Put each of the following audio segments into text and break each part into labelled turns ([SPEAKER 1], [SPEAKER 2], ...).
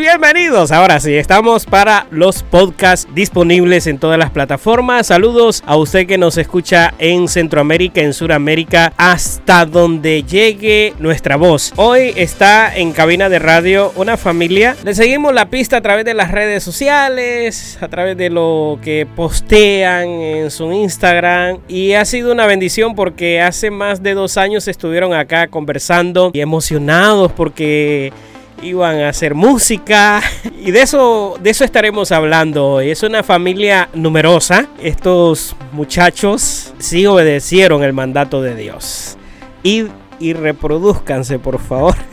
[SPEAKER 1] Bienvenidos, ahora sí, estamos para los podcasts disponibles en todas las plataformas. Saludos a usted que nos escucha en Centroamérica, en Sudamérica, hasta donde llegue nuestra voz. Hoy está en cabina de radio una familia. Le seguimos la pista a través de las redes sociales, a través de lo que postean en su Instagram. Y ha sido una bendición porque hace más de dos años estuvieron acá conversando y emocionados porque iban a hacer música y de eso de eso estaremos hablando hoy. Es una familia numerosa. Estos muchachos sí obedecieron el mandato de Dios. Y, y reproduzcanse, por favor.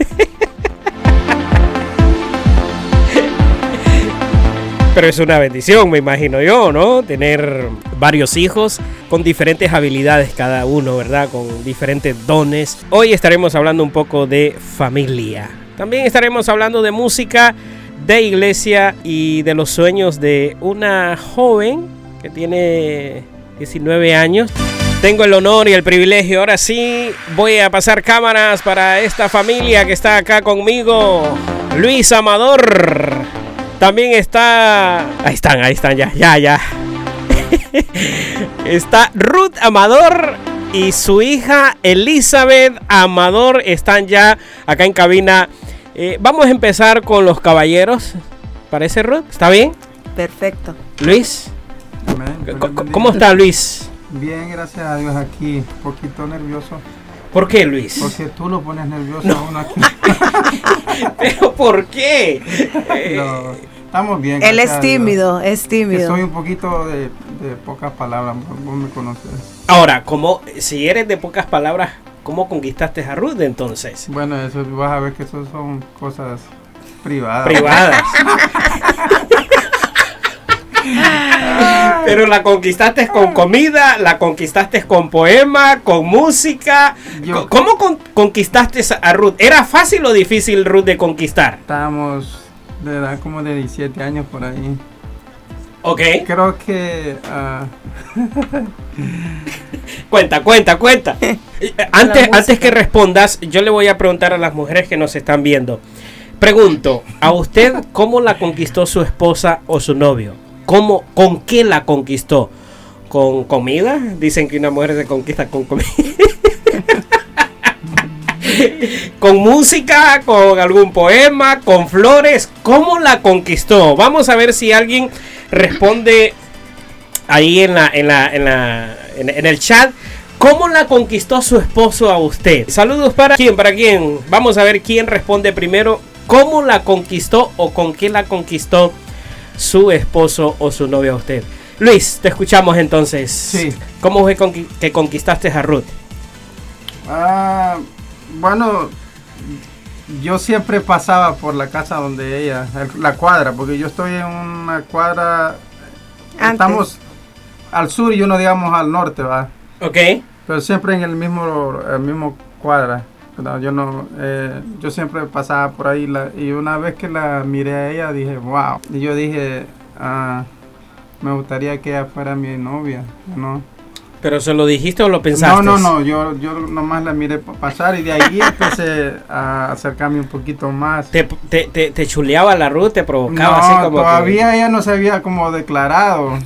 [SPEAKER 1] Pero es una bendición, me imagino yo, ¿no? Tener varios hijos con diferentes habilidades cada uno, ¿verdad? Con diferentes dones. Hoy estaremos hablando un poco de familia. También estaremos hablando de música, de iglesia y de los sueños de una joven que tiene 19 años. Tengo el honor y el privilegio. Ahora sí, voy a pasar cámaras para esta familia que está acá conmigo. Luis Amador. También está... Ahí están, ahí están, ya, ya, ya. está Ruth Amador y su hija Elizabeth Amador están ya acá en cabina eh, vamos a empezar con los caballeros. ¿Parece, Ruth? ¿Está bien?
[SPEAKER 2] Perfecto.
[SPEAKER 1] Luis. ¿Cómo está Luis?
[SPEAKER 3] Bien, gracias a Dios aquí. Un poquito nervioso.
[SPEAKER 1] ¿Por qué, Luis?
[SPEAKER 3] Porque tú lo pones nervioso a uno aquí.
[SPEAKER 1] ¿Pero por qué?
[SPEAKER 3] estamos bien.
[SPEAKER 2] Él es tímido, es tímido.
[SPEAKER 3] soy un poquito de, de pocas palabras, vos me conoces.
[SPEAKER 1] Ahora, como si eres de pocas palabras, ¿Cómo conquistaste a Ruth entonces?
[SPEAKER 3] Bueno, eso vas a ver que eso son cosas privadas.
[SPEAKER 1] Privadas. Pero la conquistaste con comida, la conquistaste con poema, con música. ¿Cómo conquistaste a Ruth? ¿Era fácil o difícil Ruth de conquistar?
[SPEAKER 3] Estábamos de edad como de 17 años por ahí.
[SPEAKER 1] Ok.
[SPEAKER 3] Creo que... Ah,
[SPEAKER 1] cuenta, cuenta, cuenta. Antes, antes que respondas, yo le voy a preguntar a las mujeres que nos están viendo. Pregunto, ¿a usted cómo la conquistó su esposa o su novio? ¿Cómo, ¿Con qué la conquistó? ¿Con comida? Dicen que una mujer se conquista con comida. con música, con algún poema, con flores. ¿Cómo la conquistó? Vamos a ver si alguien responde ahí en la, en la, en la, en, el chat. ¿Cómo la conquistó su esposo a usted? Saludos para quién, para quién. Vamos a ver quién responde primero. ¿Cómo la conquistó o con qué la conquistó su esposo o su novio a usted? Luis, te escuchamos entonces.
[SPEAKER 3] Sí.
[SPEAKER 1] ¿Cómo fue que conquistaste a Ruth?
[SPEAKER 3] Ah, bueno, yo siempre pasaba por la casa donde ella, la cuadra, porque yo estoy en una cuadra. Estamos al sur y uno, digamos, al norte, ¿va?
[SPEAKER 1] Ok.
[SPEAKER 3] Pero siempre en el mismo, el mismo cuadra. Yo no, eh, yo siempre pasaba por ahí y una vez que la miré a ella dije, wow. Y yo dije, ah, me gustaría que ella fuera mi novia, ¿no?
[SPEAKER 1] ¿Pero se lo dijiste o lo pensaste?
[SPEAKER 3] No, no, no, yo, yo nomás la miré pasar y de ahí empecé a acercarme un poquito más.
[SPEAKER 1] ¿Te, te, te, chuleaba la ruta? ¿Te provocaba así como
[SPEAKER 3] todavía ella no se había como declarado.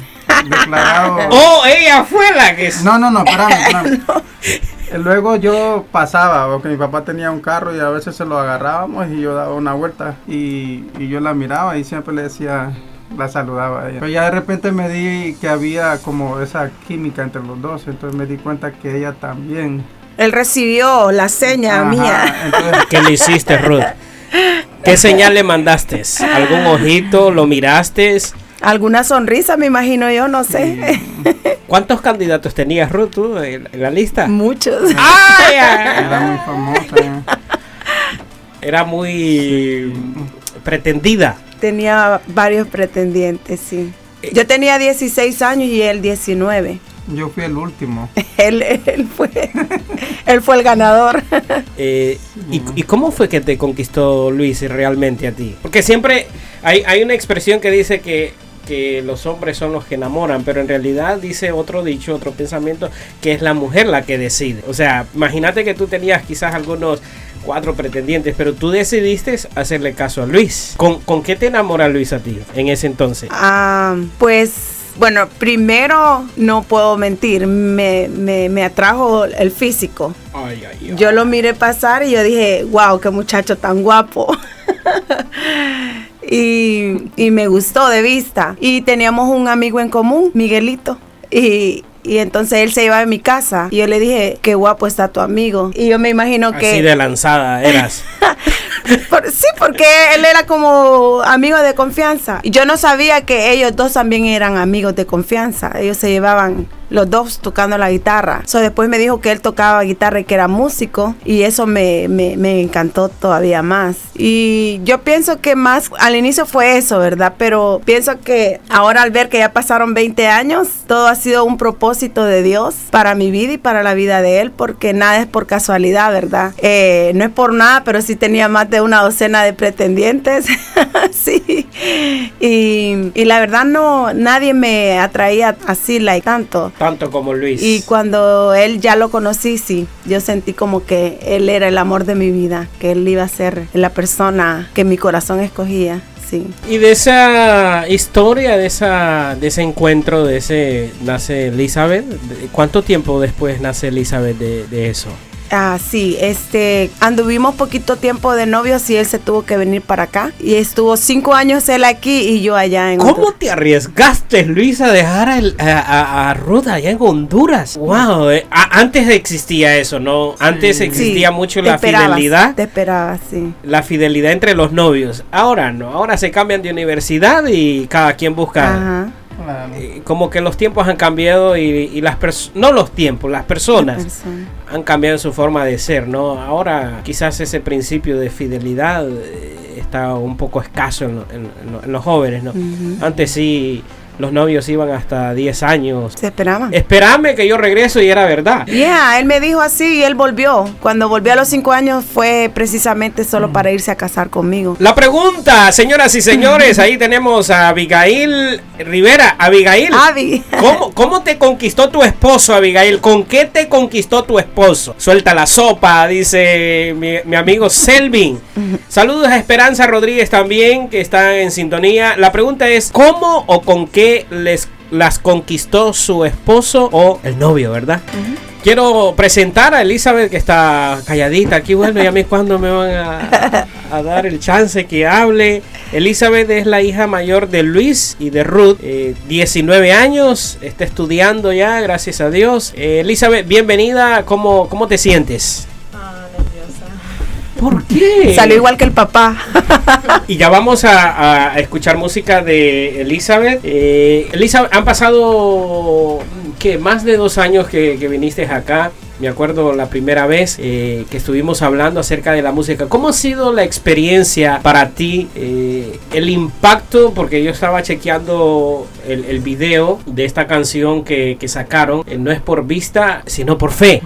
[SPEAKER 3] declarado.
[SPEAKER 1] ¡Oh, ella fue la que...
[SPEAKER 3] No, no, no, espérame, espérame. Luego yo pasaba, porque mi papá tenía un carro y a veces se lo agarrábamos y yo daba una vuelta y, y yo la miraba y siempre le decía la saludaba a ella. Pero ya de repente me di que había como esa química entre los dos, entonces me di cuenta que ella también.
[SPEAKER 2] Él recibió la seña mía.
[SPEAKER 1] ¿Qué le hiciste, Ruth? ¿Qué señal le mandaste? ¿Algún ojito? ¿Lo miraste?
[SPEAKER 2] Alguna sonrisa, me imagino yo, no sé.
[SPEAKER 1] ¿Cuántos candidatos tenías, Ruth, tú, en la lista?
[SPEAKER 2] Muchos.
[SPEAKER 1] ¡Ay!
[SPEAKER 3] Era muy famosa.
[SPEAKER 1] Era muy pretendida
[SPEAKER 2] tenía varios pretendientes, sí. Eh, Yo tenía 16 años y él 19.
[SPEAKER 3] Yo fui el último.
[SPEAKER 2] él, fue, él fue el ganador.
[SPEAKER 1] Eh, ¿y, cómo fue que te conquistó Luis realmente a ti? Porque siempre hay, hay una expresión que dice que, que los hombres son los que enamoran, pero en realidad dice otro dicho, otro pensamiento, que es la mujer la que decide. O sea, imagínate que tú tenías quizás algunos cuatro pretendientes, pero tú decidiste hacerle caso a Luis. ¿Con, con qué te enamora Luis a ti en ese entonces?
[SPEAKER 2] Ah, pues bueno, primero no puedo mentir, me, me, atrajo el físico. Yo lo miré pasar y yo dije, wow, qué muchacho tan guapo. y, y me gustó de vista. Y teníamos un amigo en común, Miguelito. Y, y entonces él se iba de mi casa. Y yo le dije, qué guapo está tu amigo. Y yo me imagino que...
[SPEAKER 1] Así de lanzada eras.
[SPEAKER 2] sí, porque él era como amigo de confianza. Y yo no sabía que ellos dos también eran amigos de confianza. Ellos se llevaban los dos tocando la guitarra. So, después me dijo que él tocaba guitarra y que era músico y eso me, me, encantó todavía más. Y yo pienso que más al inicio fue eso, ¿verdad? Pero pienso que ahora al ver que ya pasaron 20 años, todo ha sido un propósito de Dios para mi vida y para la vida de él, porque nada es por casualidad, ¿verdad? Eh, no es por nada, pero sí tenía más de una docena de pretendientes. sí. Y, y, la verdad no, nadie me atraía así, like, tanto
[SPEAKER 1] tanto como Luis.
[SPEAKER 2] Y cuando él ya lo conocí, sí, yo sentí como que él era el amor de mi vida, que él iba a ser la persona que mi corazón escogía. Sí.
[SPEAKER 1] Y de esa historia, de esa de ese encuentro, de ese nace Elizabeth, ¿cuánto tiempo después nace Elizabeth de, de eso?
[SPEAKER 2] Ah, sí, este, anduvimos poquito tiempo de novios y él se tuvo que venir para acá. Y estuvo cinco años él aquí y yo allá en
[SPEAKER 1] ¿Cómo te arriesgaste, Luis, a dejar a, a, Ruth allá en Honduras? Wow, eh, antes existía eso, ¿no? Antes existía mucho la fidelidad.
[SPEAKER 2] Te esperaba, sí.
[SPEAKER 1] La fidelidad entre los novios. Ahora no, ahora se cambian de universidad y cada quien busca. Ajá eh, como que los tiempos han cambiado y, las personas, no los tiempos, las personas han cambiado su forma de ser, ¿no? Ahora quizás ese principio de fidelidad eh, está un poco escaso en, los jóvenes, ¿no? Antes sí los novios iban hasta 10 años.
[SPEAKER 2] Se esperaban.
[SPEAKER 1] Espérame que yo regreso y era verdad.
[SPEAKER 2] Yeah, él me dijo así y él volvió. Cuando volvió a los 5 años fue precisamente solo para irse a casar conmigo.
[SPEAKER 1] La pregunta, señoras y señores, ahí tenemos a Abigail Rivera. Abigail.
[SPEAKER 2] Abby.
[SPEAKER 1] ¿cómo, ¿Cómo te conquistó tu esposo, Abigail? ¿Con qué te conquistó tu esposo? Suelta la sopa, dice mi, mi amigo Selvin. Saludos a Esperanza Rodríguez también, que está en sintonía. La pregunta es, ¿cómo o con qué les las conquistó su esposo o el novio, ¿verdad? Quiero presentar a Elizabeth que está calladita aquí, bueno, y a mí cuando me van a, dar el chance que hable. Elizabeth es la hija mayor de Luis y de Ruth, 19 eh, años, está estudiando ya, gracias a Dios. Eh, Elizabeth, bienvenida, ¿cómo, cómo te sientes? ¿Por qué?
[SPEAKER 2] Salió igual que el papá.
[SPEAKER 1] y ya vamos a, escuchar música de Elizabeth. Eh, Elizabeth, han pasado que más de dos años que, viniste acá. Me acuerdo la primera vez eh, que estuvimos hablando acerca de la música. ¿Cómo ha sido la experiencia para ti? Eh, el impacto, porque yo estaba chequeando el, el video de esta canción que, que sacaron. no es por vista, sino por fe.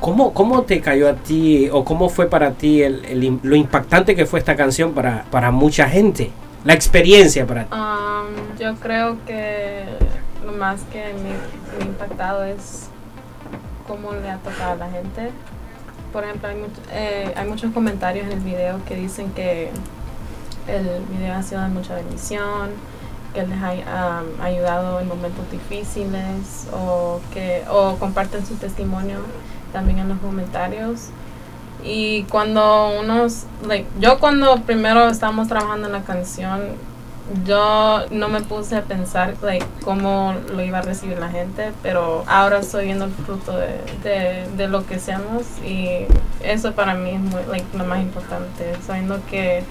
[SPEAKER 1] ¿Cómo, ¿Cómo te cayó a ti o cómo fue para ti el, lo impactante que fue esta canción para, para mucha gente? La experiencia para ti.
[SPEAKER 4] Um, yo creo que lo más que me, ha impactado es cómo le ha tocado a la gente. Por ejemplo, hay, eh, hay muchos comentarios en el video que dicen que el video ha sido de mucha bendición, que les ha um, ayudado en momentos difíciles o que o comparten su testimonio también en los comentarios. Y cuando unos, like, yo cuando primero estábamos trabajando en la canción, yo no me puse a pensar like, cómo lo iba a recibir la gente, pero ahora estoy viendo el fruto de, de, lo que seamos y eso para mí es muy, like, lo más importante, sabiendo que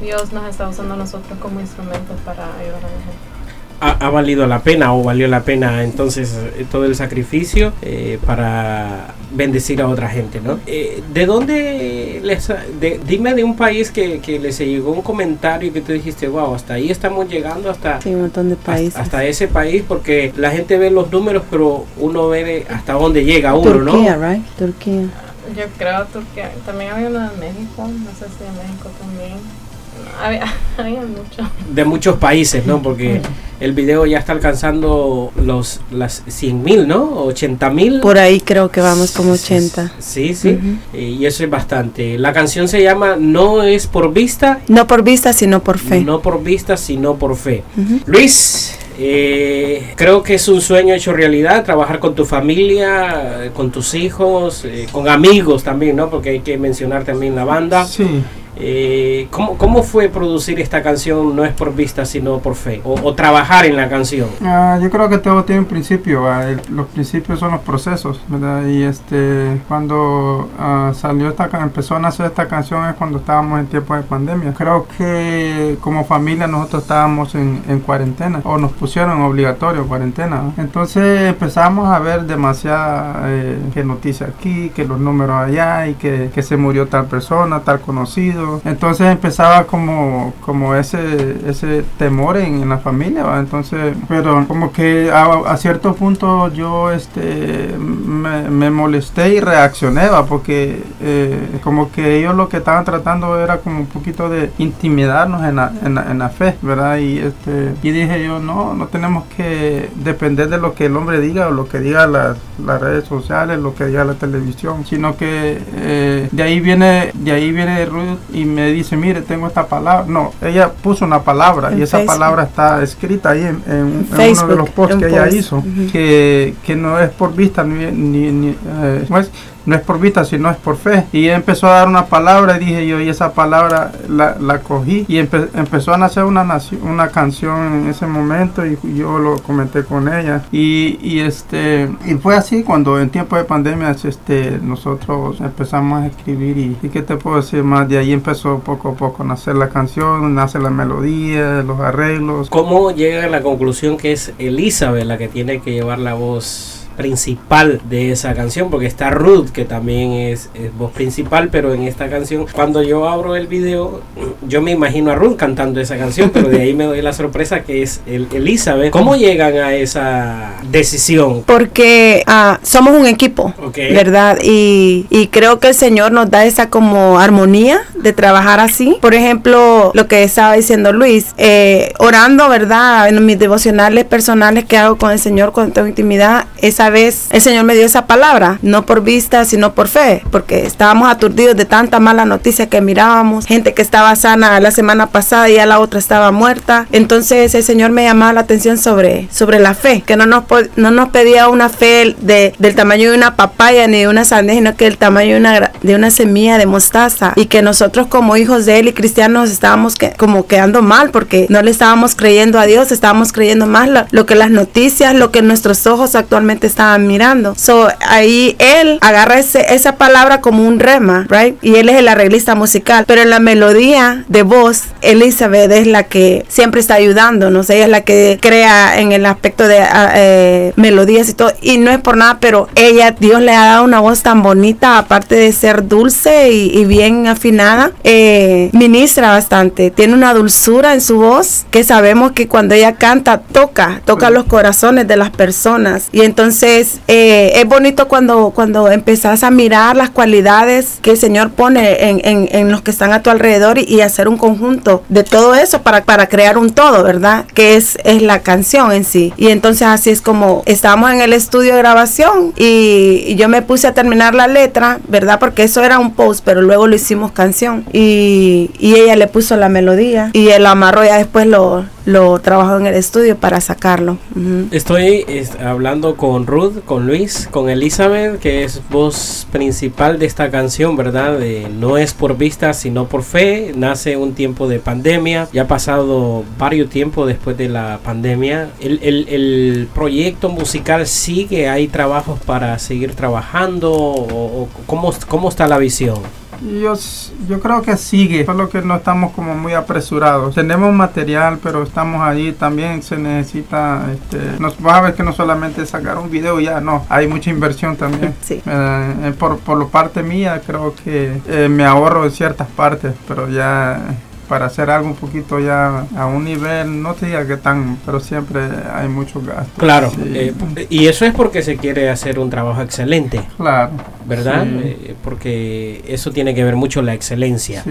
[SPEAKER 4] Dios nos está usando a nosotros como instrumentos para ayudar a la gente
[SPEAKER 1] ha, valido la pena o valió la pena entonces eh, todo el sacrificio eh, para bendecir a otra gente, ¿no? Eh, ¿De dónde les, dime de un país que, que les llegó un comentario que tú dijiste, wow, hasta ahí estamos llegando, hasta,
[SPEAKER 2] un montón de países.
[SPEAKER 1] Hasta, ese país, porque la gente ve los números, pero uno ve hasta dónde llega uno,
[SPEAKER 2] Turquía, ¿no? Right? Turquía.
[SPEAKER 4] Yo creo Turquía. También había uno en México, no sé si en México también. Había, había mucho.
[SPEAKER 1] De muchos países, ¿no? Porque el video ya está alcanzando los las 100 mil, ¿no? 80 mil.
[SPEAKER 2] Por ahí creo que vamos como 80.
[SPEAKER 1] Sí, sí. Eh, y eso es bastante. La canción se llama No es por vista.
[SPEAKER 2] No por vista, sino por fe.
[SPEAKER 1] No por vista, sino por fe. Luis, eh, creo que es un sueño hecho realidad, trabajar con tu familia, con tus hijos, eh, con amigos también, ¿no? Porque hay que mencionar también la banda.
[SPEAKER 3] Sí.
[SPEAKER 1] Eh, ¿cómo, ¿cómo, fue producir esta canción No es por vista sino por fe? O, trabajar en la canción.
[SPEAKER 3] Ah, yo creo que todo tiene un principio. los principios son los procesos. ¿verdad? Y este cuando ah, salió esta empezó a nacer esta canción es cuando estábamos en tiempo de pandemia. Creo que como familia nosotros estábamos en, en cuarentena o nos pusieron obligatorio cuarentena. Entonces empezamos a ver demasiada eh, que noticias aquí, que los números allá y que, que se murió tal persona, tal conocido entonces empezaba como, como ese, ese temor en, la familia, entonces, pero como que a, cierto punto yo este, me, molesté y reaccioné, porque eh, como que ellos lo que estaban tratando era como un poquito de intimidarnos en la, en la, fe, ¿verdad? Y, este, y dije yo, no, no tenemos que depender de lo que el hombre diga o lo que diga las, las redes sociales, lo que diga la televisión, sino que eh, de ahí viene, de ahí viene Ruth y me dice, mire, tengo esta palabra. No, ella puso una palabra y esa palabra está escrita ahí en, uno de los posts que ella hizo, que, que, no es por vista ni, ni, eh, no es por vista, sino es por fe. Y empezó a dar una palabra y dije yo, y esa palabra la, la cogí y empezó a nacer una, una canción en ese momento y yo lo comenté con ella. Y, y, este, y fue así cuando en tiempo de pandemia este, nosotros empezamos a escribir y, y qué te puedo decir más, de ahí empezó poco a poco a nacer la canción, nace la melodía, los arreglos.
[SPEAKER 1] ¿Cómo llega a la conclusión que es Elizabeth la que tiene que llevar la voz? Principal de esa canción, porque está Ruth, que también es, voz principal, pero en esta canción, cuando yo abro el video, yo me imagino a Ruth cantando esa canción, pero de ahí me doy la sorpresa que es el Elizabeth. ¿Cómo llegan a esa decisión?
[SPEAKER 2] Porque ah, somos un equipo, ¿verdad? Y, y creo que el Señor nos da esa como armonía de trabajar así. Por ejemplo, lo que estaba diciendo Luis, eh, orando, ¿verdad? En mis devocionales personales que hago con el Señor cuando tengo intimidad, esa vez el Señor me dio esa palabra, no por vista, sino por fe, porque estábamos aturdidos de tanta mala noticia que mirábamos, gente que estaba sana la semana pasada y ya la otra estaba muerta. Entonces el Señor me llamaba la atención sobre, sobre la fe, que no nos, no nos pedía una fe de, del tamaño de una papaya ni de una sandía, sino que el tamaño de una, de una semilla de mostaza y que nosotros como hijos de Él y cristianos estábamos que, como quedando mal porque no le estábamos creyendo a Dios, estábamos creyendo más lo, lo que las noticias, lo que nuestros ojos actualmente estaban mirando. So, ahí él agarra ese, esa palabra como un rema, right? Y él es el arreglista musical. Pero en la melodía de voz, Elizabeth es la que siempre está ayudándonos. Ella es la que crea en el aspecto de ah, eh, melodías y todo. Y no es por nada, pero ella, Dios le ha dado una voz tan bonita, aparte de ser dulce y, bien afinada, eh, ministra bastante. Tiene una dulzura en su voz que sabemos que cuando ella canta, toca, toca los corazones de las personas. Y entonces entonces, eh, es bonito cuando, cuando empezás a mirar las cualidades que el Señor pone en, en, los que están a tu alrededor y, hacer un conjunto de todo eso para, para crear un todo, ¿verdad? Que es, es la canción en sí. Y entonces así es como estábamos en el estudio de grabación y, yo me puse a terminar la letra, ¿verdad? Porque eso era un post, pero luego lo hicimos canción. Y, y ella le puso la melodía y el amarro ya después lo, lo trabajó en el estudio para sacarlo.
[SPEAKER 1] Estoy hablando con Ruth, con Luis, con Elizabeth, que es voz principal de esta canción, ¿verdad? De no es por vista, sino por fe. Nace un tiempo de pandemia. Ya ha pasado varios tiempos después de la pandemia. El, el, proyecto musical sigue, hay trabajos para seguir trabajando. ¿O, cómo, ¿Cómo está la visión?
[SPEAKER 3] Yo, yo creo que sigue, solo que no estamos como muy apresurados. Tenemos material, pero estamos ahí. También se necesita, este, nos vas a ver que no solamente sacar un video ya, no, hay mucha inversión también.
[SPEAKER 2] Sí.
[SPEAKER 3] Eh, eh, por, por la parte mía, creo que eh, me ahorro en ciertas partes, pero ya para hacer algo un poquito ya a un nivel, no te diga que tan, pero siempre hay muchos gastos.
[SPEAKER 1] Claro, y eso es porque se quiere hacer un trabajo excelente.
[SPEAKER 3] Claro.
[SPEAKER 1] ¿verdad? Eh, porque eso tiene que ver mucho la excelencia.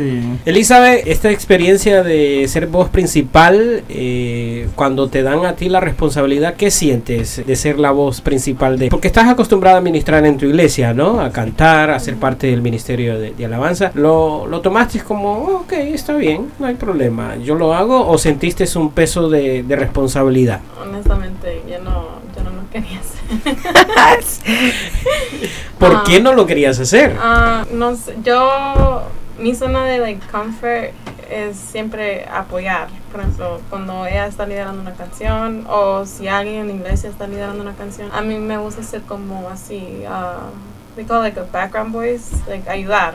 [SPEAKER 1] Elizabeth, esta experiencia de ser voz principal, eh, cuando te dan a ti la responsabilidad, ¿qué sientes de ser la voz principal de? Porque estás acostumbrada a ministrar en tu iglesia, ¿no? A cantar, a ser parte del ministerio de, alabanza. ¿Lo, ¿Lo, tomaste como, ok, está bien, no hay problema, yo lo hago? ¿O sentiste un peso de, de responsabilidad?
[SPEAKER 4] Honestamente, yo no, yo no lo quería hacer.
[SPEAKER 1] ¿Por qué ah. no lo querías hacer?
[SPEAKER 4] Uh, no sé, yo, mi zona de like, comfort es siempre apoyar. Por ejemplo, cuando ella está liderando una canción o si alguien en la iglesia está liderando una canción, a mí me gusta ser como así, uh, we call like a background voice, like ayudar.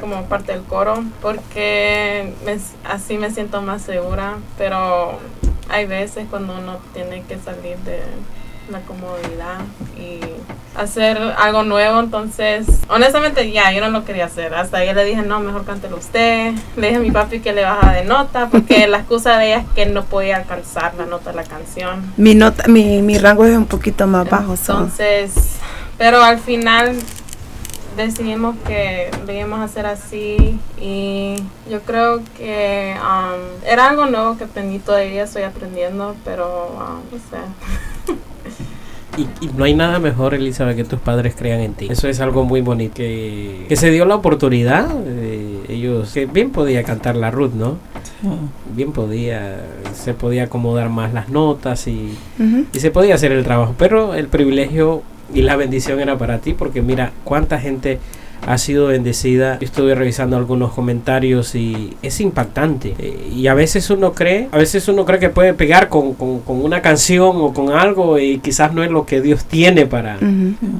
[SPEAKER 4] Como parte del coro, porque así me siento más segura, pero hay veces cuando uno tiene que salir de la comodidad y hacer algo nuevo. Entonces, honestamente, ya, yo no lo quería hacer. Hasta yo le dije, no, mejor cántelo usted. Le dije a mi papi que le baja de nota, porque la excusa de ella es que no podía alcanzar la nota de la canción.
[SPEAKER 2] Mi, nota, mi, mi rango es un poquito más bajo.
[SPEAKER 4] Entonces, pero al final decidimos que lo íbamos a hacer así y yo creo que um, era algo nuevo que aprendí todavía estoy aprendiendo pero um, no sé
[SPEAKER 1] y, no hay nada mejor, Elizabeth, que tus padres crean en ti. Eso es algo muy bonito. Que, se dio la oportunidad. ellos, que bien podía cantar la Ruth, ¿no? Bien podía, se podía acomodar más las notas y, y se podía hacer el trabajo. Pero el privilegio y la bendición era para ti, porque mira cuánta gente ha sido bendecida. estuve revisando algunos comentarios y es impactante. Eh, y a veces uno cree, a veces uno cree que puede pegar con, con, una canción o con algo y quizás no es lo que Dios tiene para,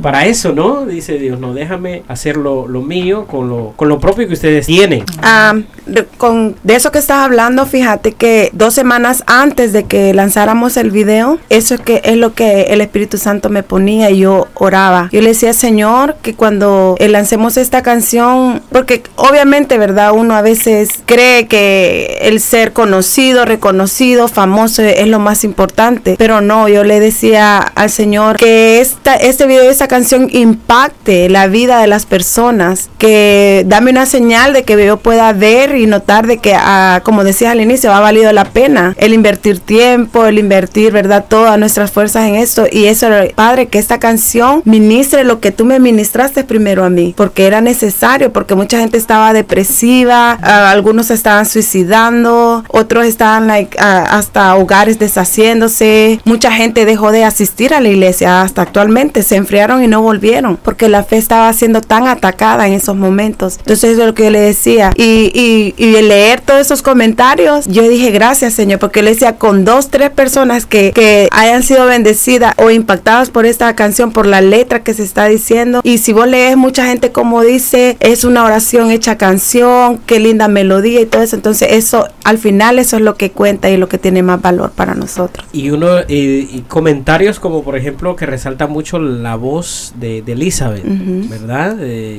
[SPEAKER 1] para eso, ¿no? Dice Dios, no, déjame hacer lo, mío con lo, con lo propio que ustedes tienen.
[SPEAKER 2] Ah, de, con, de eso que estás hablando, fíjate que dos semanas antes de que lanzáramos el video, eso es, que, es lo que el Espíritu Santo me ponía y yo oraba. Yo le decía, Señor, que cuando lancemos esta canción porque obviamente, ¿verdad? Uno a veces cree que el ser conocido, reconocido, famoso es lo más importante, pero no, yo le decía al Señor que esta, este video, esta canción impacte la vida de las personas, que dame una señal de que yo pueda ver y notar de que, ah, como decías al inicio, ha valido la pena el invertir tiempo, el invertir, ¿verdad? Todas nuestras fuerzas en esto y eso, Padre, que esta canción ministre lo que tú me ministraste primero a mí, porque era necesario porque mucha gente estaba depresiva, algunos estaban suicidando, otros estaban like, hasta hogares deshaciéndose, mucha gente dejó de asistir a la iglesia hasta actualmente, se enfriaron y no volvieron porque la fe estaba siendo tan atacada en esos momentos. Entonces eso es lo que yo le decía. Y, y, y leer todos esos comentarios, yo dije gracias Señor porque le decía con dos, tres personas que, que hayan sido bendecidas o impactadas por esta canción, por la letra que se está diciendo y si vos lees mucha gente como dice, es una oración hecha canción, qué linda melodía y todo eso. Entonces eso, al final eso es lo que cuenta y lo que tiene más valor para nosotros.
[SPEAKER 1] Y uno, y, comentarios como por ejemplo que resalta mucho la voz de, Elizabeth, ¿verdad?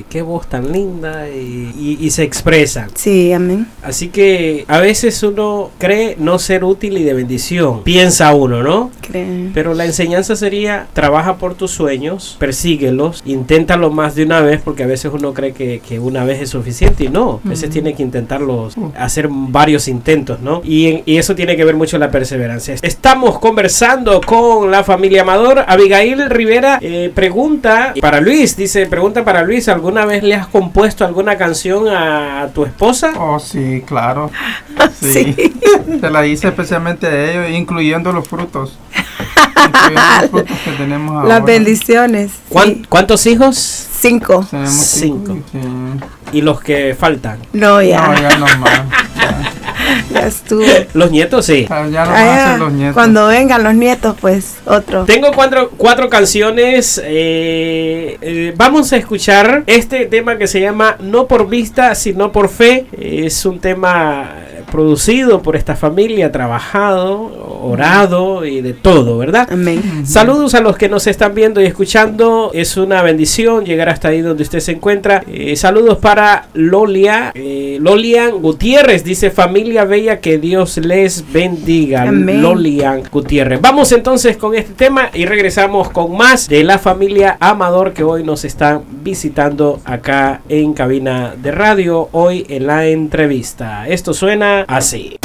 [SPEAKER 1] qué voz tan linda y, se expresa.
[SPEAKER 2] Sí, amén.
[SPEAKER 1] Así que a veces uno cree no ser útil y de bendición, piensa uno, ¿no?
[SPEAKER 2] Cree.
[SPEAKER 1] Pero la enseñanza sería, trabaja por tus sueños, persíguelos, inténtalo más de una vez porque a veces uno cree que, una vez es suficiente y no, a veces tiene que intentarlo, hacer varios intentos, ¿no? Y, eso tiene que ver mucho la perseverancia. Estamos conversando con la familia Amador. Abigail Rivera eh, pregunta para Luis, dice, pregunta para Luis, ¿alguna vez le has compuesto alguna canción a, tu esposa?
[SPEAKER 3] Oh, sí, claro. Sí. Se la hice especialmente a ellos, incluyendo los frutos.
[SPEAKER 2] Las bendiciones.
[SPEAKER 1] ¿Cuántos hijos?
[SPEAKER 2] Cinco.
[SPEAKER 1] Cinco. ¿Y los que faltan?
[SPEAKER 2] No, ya.
[SPEAKER 3] No, ya no más.
[SPEAKER 2] Ya. estuvo.
[SPEAKER 1] Los nietos sí.
[SPEAKER 3] Ya no ah, los nietos.
[SPEAKER 2] Cuando vengan los nietos, pues otro.
[SPEAKER 1] Tengo cuatro, cuatro canciones. Eh, eh, vamos a escuchar este tema que se llama No por vista, sino por fe. Es un tema producido por esta familia, trabajado, orado y de todo, ¿verdad?
[SPEAKER 2] Amén.
[SPEAKER 1] Saludos a los que nos están viendo y escuchando. Es una bendición llegar hasta ahí donde usted se encuentra. Eh, saludos para Lolia. Eh, Lolian Gutiérrez dice familia bella que Dios les bendiga.
[SPEAKER 2] Amén.
[SPEAKER 1] Lolian Gutiérrez. Vamos entonces con este tema y regresamos con más de la familia Amador que hoy nos están visitando acá en cabina de radio. Hoy en la entrevista. Esto suena así.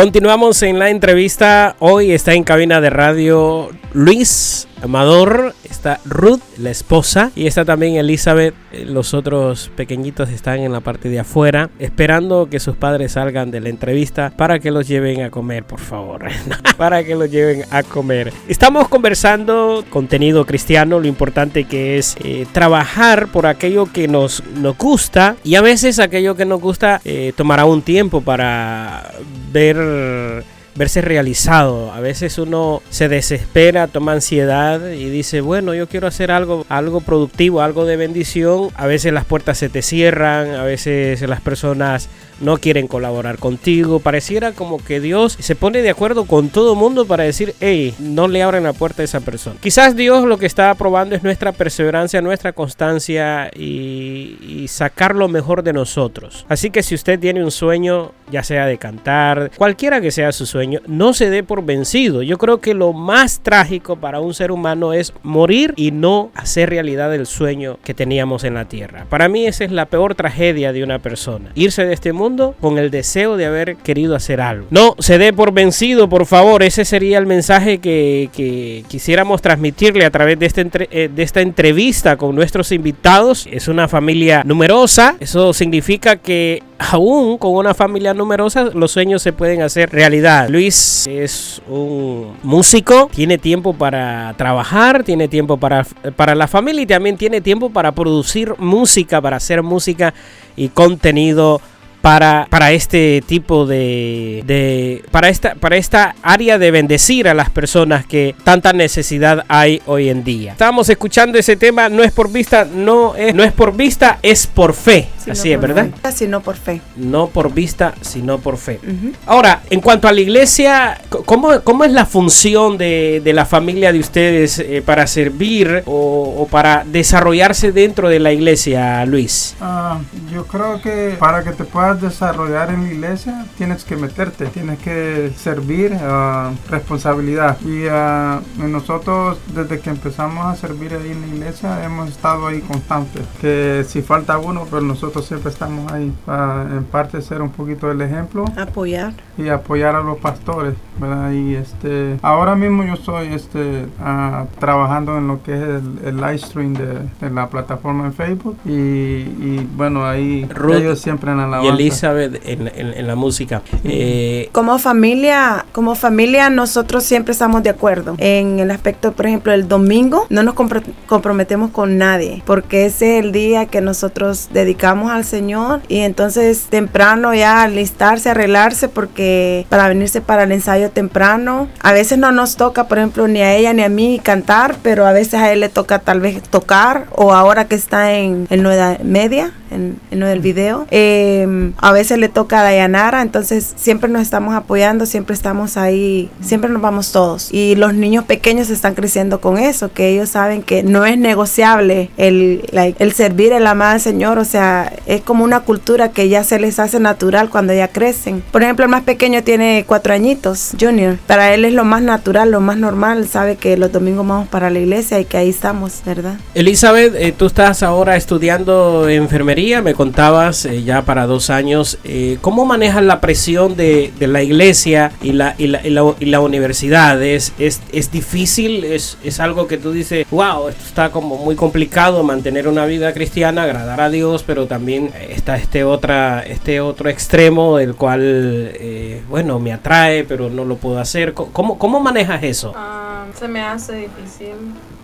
[SPEAKER 1] Continuamos en la entrevista. Hoy está en cabina de radio Luis Amador, está Ruth, la esposa, y está también Elizabeth. Los otros pequeñitos están en la parte de afuera, esperando que sus padres salgan de la entrevista para que los lleven a comer, por favor. para que los lleven a comer. Estamos conversando contenido cristiano, lo importante que es eh, trabajar por aquello que nos, nos gusta y a veces aquello que nos gusta eh, tomará un tiempo para ver verse realizado. A veces uno se desespera, toma ansiedad y dice, bueno, yo quiero hacer algo, algo productivo, algo de bendición. A veces las puertas se te cierran, a veces las personas no quieren colaborar contigo. Pareciera como que Dios se pone de acuerdo con todo mundo para decir, hey, no le abren la puerta a esa persona. Quizás Dios lo que está probando es nuestra perseverancia, nuestra constancia y, y sacar lo mejor de nosotros. Así que si usted tiene un sueño, ya sea de cantar, cualquiera que sea su sueño, no se dé por vencido. Yo creo que lo más trágico para un ser humano es morir y no hacer realidad el sueño que teníamos en la tierra. Para mí esa es la peor tragedia de una persona. Irse de este mundo con el deseo de haber querido hacer algo. No se dé por vencido, por favor. Ese sería el mensaje que, quisiéramos transmitirle a través de, este eh, de esta entrevista con nuestros invitados. Es una familia numerosa. Eso significa que aún con una familia numerosa los sueños se pueden hacer realidad. Luis es un músico, tiene tiempo para trabajar, tiene tiempo para, para la familia y también tiene tiempo para producir música, para hacer música y contenido para, para este tipo de, de para esta para esta área de bendecir a las personas que tanta necesidad hay hoy en día. Estábamos escuchando ese tema, no es por vista, no es, no es por vista, es por fe.
[SPEAKER 2] Sino
[SPEAKER 1] Así es,
[SPEAKER 2] por
[SPEAKER 1] ¿verdad?
[SPEAKER 2] fe, Sino por fe.
[SPEAKER 1] No por vista, sino por fe. Ahora, en cuanto a la iglesia, ¿cómo, cómo es la función de, de la familia de ustedes eh, para servir o, o para desarrollarse dentro de la iglesia, Luis?
[SPEAKER 3] Ah, yo creo que para que te puedas desarrollar en la iglesia tienes que meterte, tienes que servir, ah, responsabilidad. Y ah, nosotros desde que empezamos a servir ahí en la iglesia hemos estado ahí constantes. Que si falta uno, pero nosotros siempre estamos ahí para en parte ser un poquito el ejemplo
[SPEAKER 2] Apoyar.
[SPEAKER 3] y apoyar a los pastores, ¿verdad? Y este, ahora mismo yo estoy este, ah, trabajando en lo que es el, el live stream de, de la plataforma en Facebook y, y, bueno, ahí
[SPEAKER 1] Ruth
[SPEAKER 3] ellos siempre en la alabanza.
[SPEAKER 1] Elizabeth en, en- en la música. Eh,
[SPEAKER 2] Como familia, como familia nosotros siempre estamos de acuerdo en el aspecto, por ejemplo, el domingo no nos compro- comprometemos con nadie porque ese es el día que nosotros dedicamos al Señor y entonces temprano ya alistarse, arreglarse porque para venirse para el ensayo temprano, a veces no nos toca, por ejemplo, ni a ella ni a mí cantar, pero a veces a él le toca tal vez tocar o ahora que está en, en Nueva Media, en, en del video, eh, a veces le toca a Dayanara, entonces siempre nos estamos apoyando, siempre estamos ahí, siempre nos vamos todos. Y los niños pequeños están creciendo con eso, que ellos saben que no es negociable el, el servir, el amar al Señor, o sea, es como una cultura que ya se les hace natural cuando ya crecen. Por ejemplo, el más pequeño tiene cuatro añitos, Junior. Para él es lo más natural, lo más normal, sabe que los domingos vamos para la iglesia y que ahí estamos, ¿verdad?
[SPEAKER 1] Elizabeth, eh, tú estás ahora estudiando enfermería, me contabas eh, ya para dos años. Eh, ¿Cómo manejas la presión de, de la iglesia y la, y la, y la, y la universidad? ¿Es, es, es difícil? ¿Es, ¿Es algo que tú dices, wow, esto está como muy complicado mantener una vida cristiana, agradar a Dios, pero también está este, otra, este otro extremo, el cual, eh, bueno, me atrae, pero no lo puedo hacer? ¿Cómo, cómo manejas eso?
[SPEAKER 4] Ah, se me hace difícil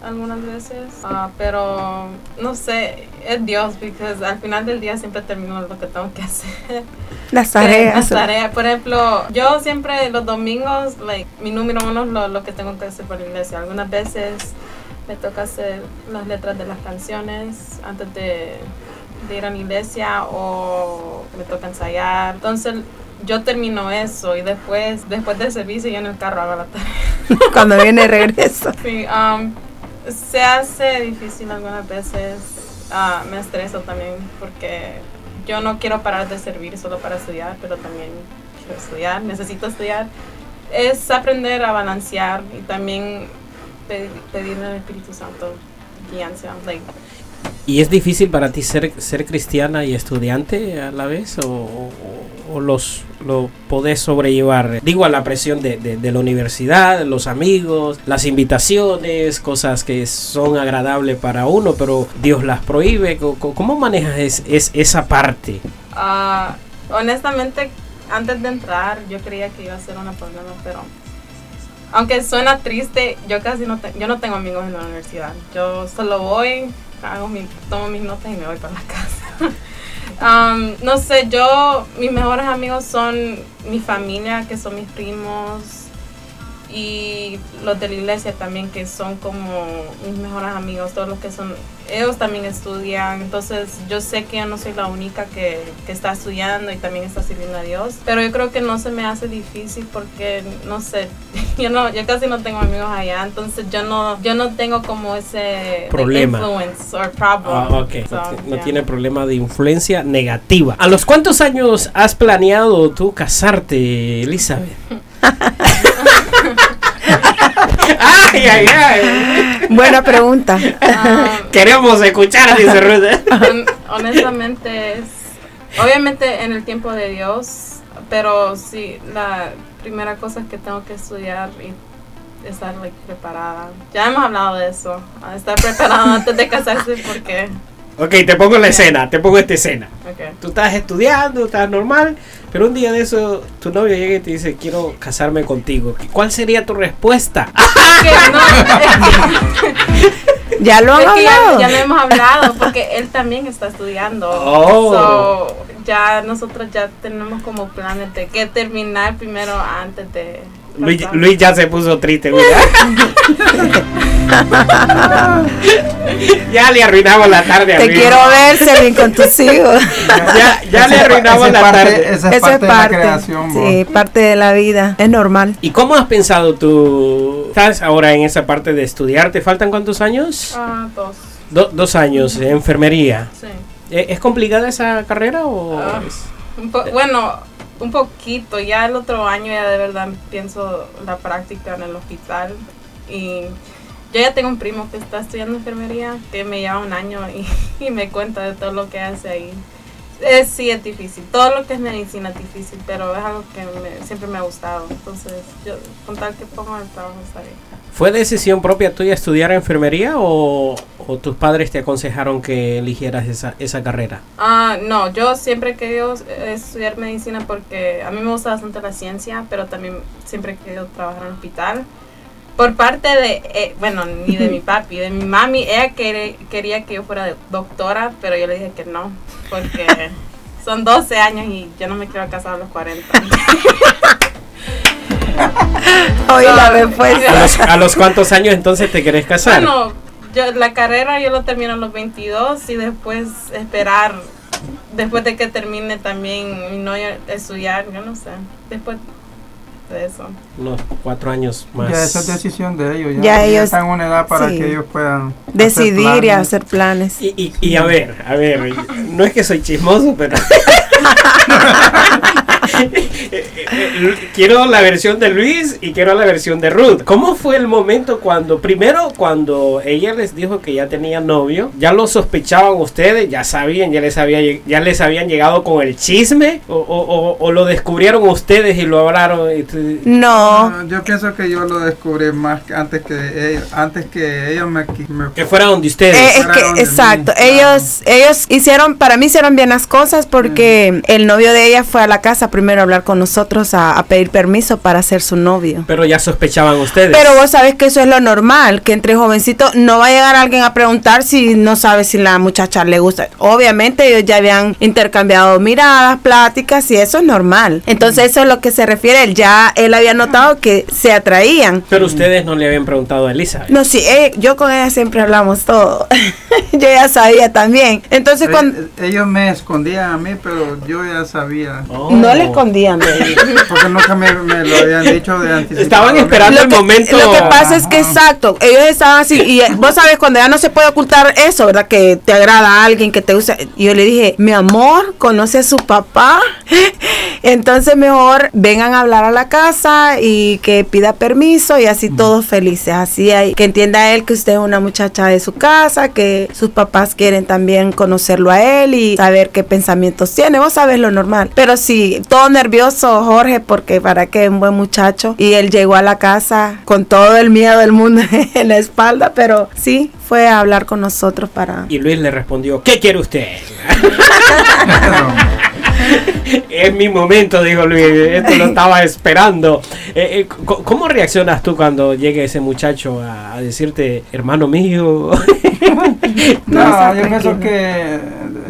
[SPEAKER 4] algunas veces, ah, pero no sé, es Dios, porque al final del día siempre termino lo que tengo que hacer.
[SPEAKER 2] Las tareas.
[SPEAKER 4] Las tareas. Por ejemplo, yo siempre los domingos, like, mi número uno es lo, lo que tengo que hacer por la iglesia. Algunas veces me toca hacer las letras de las canciones antes de, de ir a la iglesia o me toca ensayar. Entonces yo termino eso y después, después del servicio yo en el carro hago la tarea.
[SPEAKER 2] Cuando viene regreso.
[SPEAKER 4] Sí, um, se hace difícil algunas veces. ah, me estreso también porque yo no quiero parar de servir solo para estudiar, pero también quiero estudiar, necesito estudiar. Es aprender a balancear y también pe- pedirle al Espíritu Santo guianza. Like,
[SPEAKER 1] ¿Y es difícil para ti ser, ser cristiana y estudiante a la vez? ¿O, o- o los, lo podés sobrellevar? Digo, a la presión de, de- la universidad, los amigos, las invitaciones, cosas que son agradables para uno, pero Dios las prohíbe. ¿Cómo manejas es- es- esa parte?
[SPEAKER 4] Ah, honestamente, antes de entrar, yo creía que iba a ser una problema, pero aunque suena triste, yo casi no, te- yo no tengo amigos en la universidad. Yo solo voy, hago mi, tomo mis notas y me voy para la casa. Um, no sé, yo, mis mejores amigos son mi familia, que son mis primos, y los de la iglesia también, que son como mis mejores amigos, todos los que son, ellos también estudian, entonces yo sé que yo no soy la única que, que está estudiando y también está sirviendo a Dios, pero yo creo que no se me hace difícil porque, no sé, yo no, yo casi no tengo amigos allá, entonces yo no, yo no tengo como ese
[SPEAKER 1] Problema.
[SPEAKER 4] influence or problem.
[SPEAKER 1] Ah, ok.
[SPEAKER 4] So,
[SPEAKER 1] no
[SPEAKER 4] yeah.
[SPEAKER 1] tiene problema de influencia negativa. ¿A los cuántos años has planeado tú casarte, Elizabeth? ay, ay, ay.
[SPEAKER 2] Buena pregunta.
[SPEAKER 4] Ah,
[SPEAKER 1] Queremos escuchar, dice Ruth.
[SPEAKER 4] Hon- honestamente es obviamente en el tiempo de Dios pero sí la primera cosa es que tengo que estudiar y estar like, preparada ya hemos hablado de eso estar preparada antes de casarse porque
[SPEAKER 1] ok, te pongo la escena, te pongo esta escena.
[SPEAKER 4] okay.
[SPEAKER 1] Tú estás estudiando, estás normal, pero un día de eso tu novio llega y te dice, quiero casarme contigo. ¿Cuál sería tu respuesta?
[SPEAKER 4] Que no,
[SPEAKER 2] Ya lo han
[SPEAKER 4] que ya,
[SPEAKER 2] hablado.
[SPEAKER 4] ya lo hemos hablado porque él también está estudiando
[SPEAKER 1] Oh.
[SPEAKER 4] So, ya nosotros ya tenemos como planes de que terminar primero antes de
[SPEAKER 1] Luis, ya se puso triste, mira. ya le arruinamos la tarde a
[SPEAKER 2] Te quiero ver, Selvin, con tus hijos.
[SPEAKER 1] Ya, ya le arruinamos la
[SPEAKER 3] parte-
[SPEAKER 1] tarde.
[SPEAKER 3] Esa es parte de la creación.
[SPEAKER 2] Sí, parte de la vida. Es normal.
[SPEAKER 1] ¿Y cómo has pensado tú? ¿Estás ahora en esa parte de estudiar? ¿Te faltan cuántos años?
[SPEAKER 4] Ah, dos.
[SPEAKER 1] Do- dos años, de enfermería.
[SPEAKER 4] Sí.
[SPEAKER 1] ¿E- ¿Es complicada esa carrera o
[SPEAKER 4] Ah.
[SPEAKER 1] es-
[SPEAKER 4] bueno, un poquito. Ya el otro año ya de verdad pienso la práctica en el hospital. Y yo ya tengo un primo que está estudiando enfermería, que me lleva un año y, me cuenta de todo lo que hace ahí. Es, sí, es difícil. Todo lo que es medicina es difícil, pero es algo que me- siempre me ha gustado. Entonces, yo con tal que pongo el trabajo está.
[SPEAKER 1] ¿Fue decisión propia tuya estudiar enfermería o, o tus padres te aconsejaron que eligieras esa, esa carrera?
[SPEAKER 4] Ah, no, yo siempre he querido estudiar medicina porque a mí me gusta bastante la ciencia, pero también siempre he querido trabajar en un hospital. Por parte de, eh, bueno, ni de mi papi, de mi mami, ella quería que yo fuera doctora, pero yo le dije que no, porque son 12 años y yo no me quiero casar a los 40.
[SPEAKER 2] Oye, la
[SPEAKER 4] No.
[SPEAKER 1] ¿A
[SPEAKER 2] respuesta.
[SPEAKER 1] los, a los cuántos años entonces te querés casar?
[SPEAKER 4] Bueno, yo, la carrera yo lo termino a los 22 y después esperar, después de que termine también mi novio estudiar, yo no sé, después de eso.
[SPEAKER 1] Unos cuatro años más.
[SPEAKER 3] Ya esa es decisión de ellos. Ya,
[SPEAKER 2] Ya ellos-
[SPEAKER 3] están en una edad para
[SPEAKER 2] sí.
[SPEAKER 3] que ellos puedan
[SPEAKER 2] Decidir y
[SPEAKER 3] planes.
[SPEAKER 2] hacer planes.
[SPEAKER 1] Y, y, y a ver, a ver, no es que soy chismoso, pero... quiero la versión de Luis y quiero la versión de Ruth. ¿Cómo fue el momento cuando, primero, cuando ella les dijo que ya tenía novio, ya lo sospechaban ustedes, ya sabían, ya les, había, ya les habían llegado con el chisme, o, o- o- o lo descubrieron ustedes y lo hablaron?
[SPEAKER 2] No.
[SPEAKER 3] No, yo pienso que yo lo descubrí más que antes que ellos, antes que ellos me, me-
[SPEAKER 1] Que fuera donde ustedes.
[SPEAKER 2] Eh, es
[SPEAKER 3] fuera donde
[SPEAKER 2] que, exacto,
[SPEAKER 3] mí,
[SPEAKER 2] ellos, ellos hicieron, para mí hicieron bien las cosas porque el novio de ella fue a la casa primero a hablar con nosotros a, a pedir permiso para ser su novio.
[SPEAKER 1] pero ya sospechaban ustedes.
[SPEAKER 2] Pero vos sabés que eso es lo normal, que entre jovencitos no va a llegar alguien a preguntar si no sabe si la muchacha le gusta. Obviamente ellos ya habían intercambiado miradas, pláticas y eso es normal. Entonces eso es lo que se refiere, él ya él había notado que se atraían.
[SPEAKER 1] Pero ustedes no le habían preguntado a Elizabeth.
[SPEAKER 2] No, sí, eh, yo con ella siempre hablamos todo. yo ya sabía también. Entonces
[SPEAKER 3] Eh,
[SPEAKER 2] cuando...
[SPEAKER 3] eh, ellos me escondían a mí, pero yo ya sabía.
[SPEAKER 1] Oh.
[SPEAKER 2] No le escondían.
[SPEAKER 3] Porque nunca me, me lo habían dicho de anticipado.
[SPEAKER 1] Estaban esperando
[SPEAKER 2] Lo
[SPEAKER 1] el
[SPEAKER 2] que,
[SPEAKER 1] momento.
[SPEAKER 2] lo que pasa es que exacto, ellos estaban así y eh, vos sabes cuando ya no se puede ocultar eso, ¿verdad? Que te agrada a alguien, que te gusta. Y yo le dije, mi amor, conoce a su papá. Entonces mejor vengan a hablar a la casa y que pida permiso y así todos felices. Así hay, que entienda él que usted es una muchacha de su casa, que sus papás quieren también conocerlo a él y saber qué pensamientos tiene. Vos sabes lo normal. Pero sí, todo nervioso Jorge porque para qué un buen muchacho. Y él llegó a la casa con todo el miedo del mundo en la espalda, pero sí, fue a hablar con nosotros para...
[SPEAKER 1] Y Luis le respondió, ¿qué quiere usted? es mi momento, dijo Luis, esto lo estaba esperando. Eh, eh, ¿Cómo reaccionas tú cuando llegue ese muchacho a, a decirte, hermano mío?
[SPEAKER 3] No, yo pienso que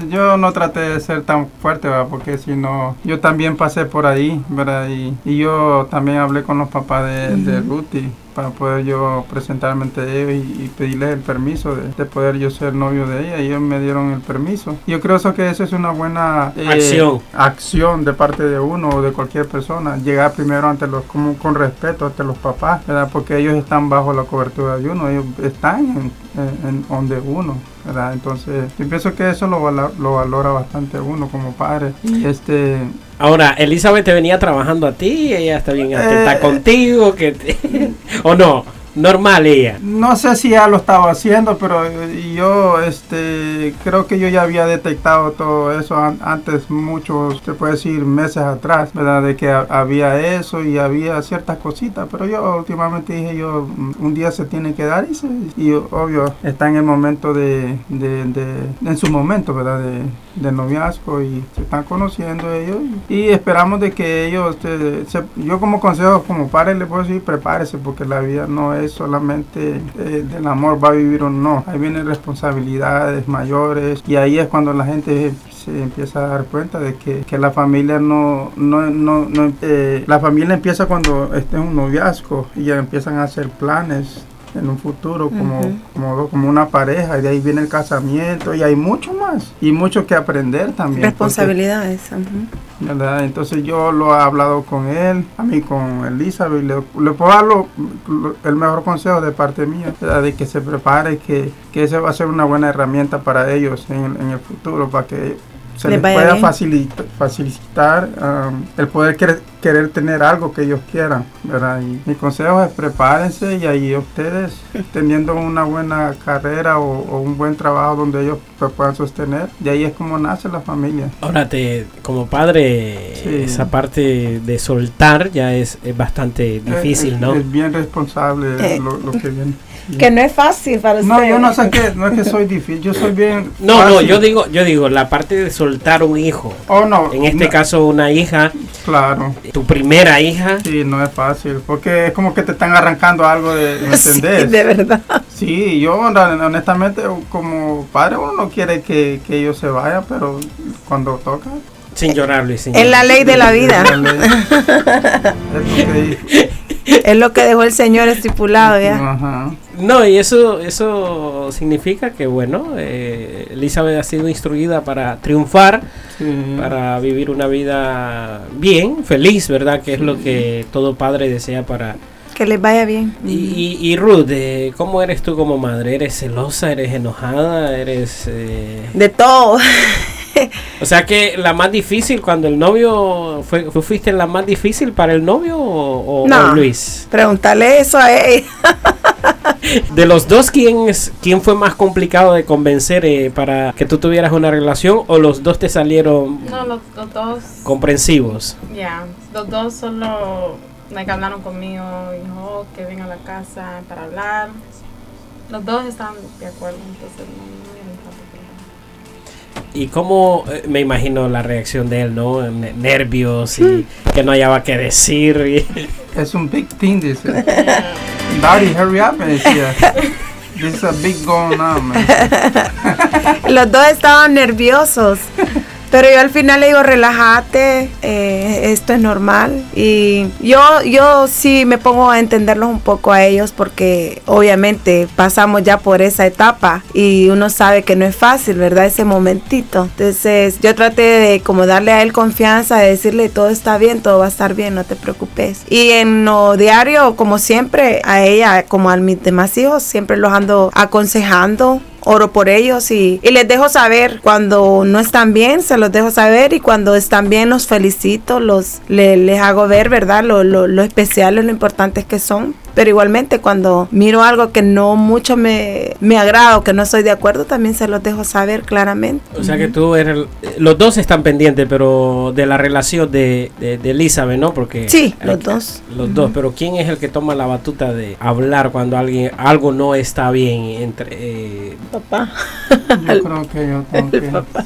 [SPEAKER 3] yo no traté de ser tan fuerte, ¿verdad? porque si no, yo también pasé por ahí, ¿verdad? Y, y yo también hablé con los papás de, de Ruti para poder yo presentarme ante ellos y, y pedirles el permiso de, de poder yo ser novio de ella. Y ellos me dieron el permiso. Yo creo eso que eso es una buena eh,
[SPEAKER 1] Acción.
[SPEAKER 3] acción de parte de uno o de cualquier persona. Llegar primero ante los, como con respeto ante los papás, ¿verdad? Porque ellos están bajo la cobertura de uno, ellos están en, en, en donde uno. ¿Verdad? Entonces, yo pienso que eso lo, vala- lo valora bastante uno como padre. Este,
[SPEAKER 1] Ahora, Elizabeth te venía trabajando a ti, ella está bien atenta
[SPEAKER 3] Eh,
[SPEAKER 1] contigo, que te- o no, normal ella.
[SPEAKER 3] no sé si ya lo estaba haciendo, pero eh, yo este, creo que yo ya había detectado todo eso an- antes, muchos, se puede decir, meses atrás, ¿verdad? De que ha- había eso y había ciertas cositas, pero yo últimamente dije yo, mm, un día se tiene que dar y, se- y obvio, está en el momento de, de, en su momento, ¿verdad? De, de noviazgo y se están conociendo ellos y esperamos de que ellos, este, se- yo como consejo, como padre le puedo decir, prepárese porque la vida no es solamente eh, del amor, va a vivir o no, ahí vienen responsabilidades mayores y ahí es cuando la gente se empieza a dar cuenta de que, que la familia no, no, no, no, eh, la familia empieza cuando está en un noviazgo y ya empiezan a hacer planes en un futuro como, como, como una pareja y de ahí viene el casamiento y hay mucho más y mucho que aprender también. porque-
[SPEAKER 2] Responsabilidades. ujú.
[SPEAKER 3] ¿verdad? Entonces yo lo he hablado con él, a mí con Elizabeth, le, le puedo dar lo- lo- el mejor consejo de parte mía, ¿verdad? de que se prepare, que, que esa va a ser una buena herramienta para ellos en, el- en el futuro, para que se
[SPEAKER 2] Les
[SPEAKER 3] pueda facilita- facilitar um, el poder querer, querer tener algo que ellos quieran, ¿verdad? Y mi consejo es prepárense y ahí ustedes teniendo una buena carrera o, o un buen trabajo donde ellos se puedan sostener, de ahí es como nace la familia.
[SPEAKER 1] Ahora, te, como padre,
[SPEAKER 3] Sí.
[SPEAKER 1] esa parte de soltar ya es, es bastante difícil,
[SPEAKER 3] es,
[SPEAKER 1] ¿no?
[SPEAKER 3] Es bien responsable
[SPEAKER 2] Eh.
[SPEAKER 3] lo, lo que viene.
[SPEAKER 2] Que no es fácil para usted.
[SPEAKER 3] No, yo no sé qué, no es que soy difícil, yo soy bien.
[SPEAKER 1] No, no, yo digo, yo digo, la parte de soltar un hijo.
[SPEAKER 3] Oh, no.
[SPEAKER 1] En este
[SPEAKER 3] no,
[SPEAKER 1] caso, una hija,
[SPEAKER 3] Claro.
[SPEAKER 1] Tu primera hija.
[SPEAKER 3] Sí, no es fácil, porque es como que te están arrancando algo de, ¿me
[SPEAKER 2] Sí,
[SPEAKER 3] entendés?
[SPEAKER 2] de verdad.
[SPEAKER 3] Sí, yo hon- honestamente como padre uno no quiere que, que ellos se vayan, pero cuando toca...
[SPEAKER 1] Sin llorar, Luis. sin
[SPEAKER 2] Es la ley de la vida.
[SPEAKER 3] Es la ley. Es lo que dice.
[SPEAKER 2] Es lo que dejó el Señor estipulado ya.
[SPEAKER 3] Ajá.
[SPEAKER 1] No, y eso, eso significa que, bueno, eh, Elizabeth ha sido instruida para triunfar,
[SPEAKER 3] Sí.
[SPEAKER 1] para vivir una vida bien, feliz, ¿verdad? Que es lo que todo padre desea para...
[SPEAKER 2] Que les vaya bien.
[SPEAKER 1] Y, y, y Ruth, eh, ¿cómo eres tú como madre? ¿Eres celosa? ¿Eres enojada? ¿Eres...? eh,
[SPEAKER 2] De todo.
[SPEAKER 1] O sea que la más difícil cuando el novio fue, ¿tú fuiste la más difícil para el novio o, o-
[SPEAKER 2] No.
[SPEAKER 1] o Luis?
[SPEAKER 2] Preguntarle eso a ella.
[SPEAKER 1] De los dos, ¿quién, es, quién fue más complicado de convencer eh, para que tú tuvieras una relación o los dos te salieron
[SPEAKER 4] No, los, los dos,
[SPEAKER 1] comprensivos?
[SPEAKER 4] ya, los dos solo like, hablaron conmigo dijo "Oh, que venga a la casa para hablar. Los dos estaban de acuerdo, entonces no,
[SPEAKER 1] ¿Y cómo eh, me imagino la reacción de él, no? Ne- Nervios y que no hallaba qué decir. y-
[SPEAKER 3] Es un big thing, dice. Daddy, hurry up, me decía. This is a big going on, man.
[SPEAKER 2] Los dos estaban nerviosos. Pero yo al final le digo, relájate, eh, esto es normal. Y yo, yo sí me pongo a entenderlos un poco a ellos porque obviamente pasamos ya por esa etapa y uno sabe que no es fácil, ¿verdad? Ese momentito. Entonces yo traté de como darle a él confianza, de decirle todo está bien, todo va a estar bien, no te preocupes. Y en lo diario, como siempre, a ella, como a mis demás hijos, siempre los ando aconsejando oro por ellos y, y les dejo saber cuando no están bien, se los dejo saber y cuando están bien los felicito, los le- les hago ver, ¿verdad? Lo, lo, lo especiales, lo importantes que son. Pero igualmente cuando miro algo que no mucho me, me agrada o que no estoy de acuerdo, también se los dejo saber claramente.
[SPEAKER 1] O sea que tú eres, los dos están pendientes, pero de la relación de, de, de Elizabeth, ¿no? Porque
[SPEAKER 2] Sí,
[SPEAKER 1] hay
[SPEAKER 2] los
[SPEAKER 1] que-
[SPEAKER 2] dos.
[SPEAKER 1] Los dos, pero ¿quién es el que toma la batuta de hablar cuando alguien algo no está bien entre eh,
[SPEAKER 2] Papá.
[SPEAKER 3] Yo creo que yo tengo que...
[SPEAKER 2] papá.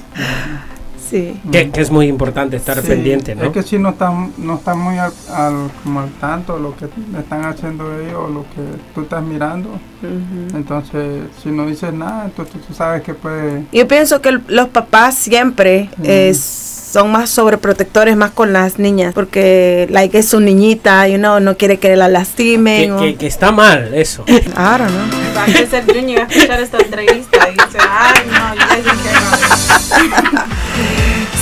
[SPEAKER 2] Sí.
[SPEAKER 1] que, que es muy importante estar
[SPEAKER 3] Sí,
[SPEAKER 1] pendiente, ¿no?
[SPEAKER 3] Es que si no están, no están muy al, al- como al tanto de lo que están haciendo ellos, lo que tú estás mirando,
[SPEAKER 2] Ujú.
[SPEAKER 3] entonces si no dices nada, entonces tú sabes que puede...
[SPEAKER 2] Yo pienso que el- los papás siempre
[SPEAKER 3] Mm.
[SPEAKER 2] eh, son más sobreprotectores más con las niñas porque like es su niñita y uno no quiere que la
[SPEAKER 1] que,
[SPEAKER 2] lastimen. o-
[SPEAKER 1] que- que está mal eso.
[SPEAKER 2] Don't know.
[SPEAKER 4] Va a crecer Junior va a escuchar esta entrevista y dice, ay, no, don't care about it".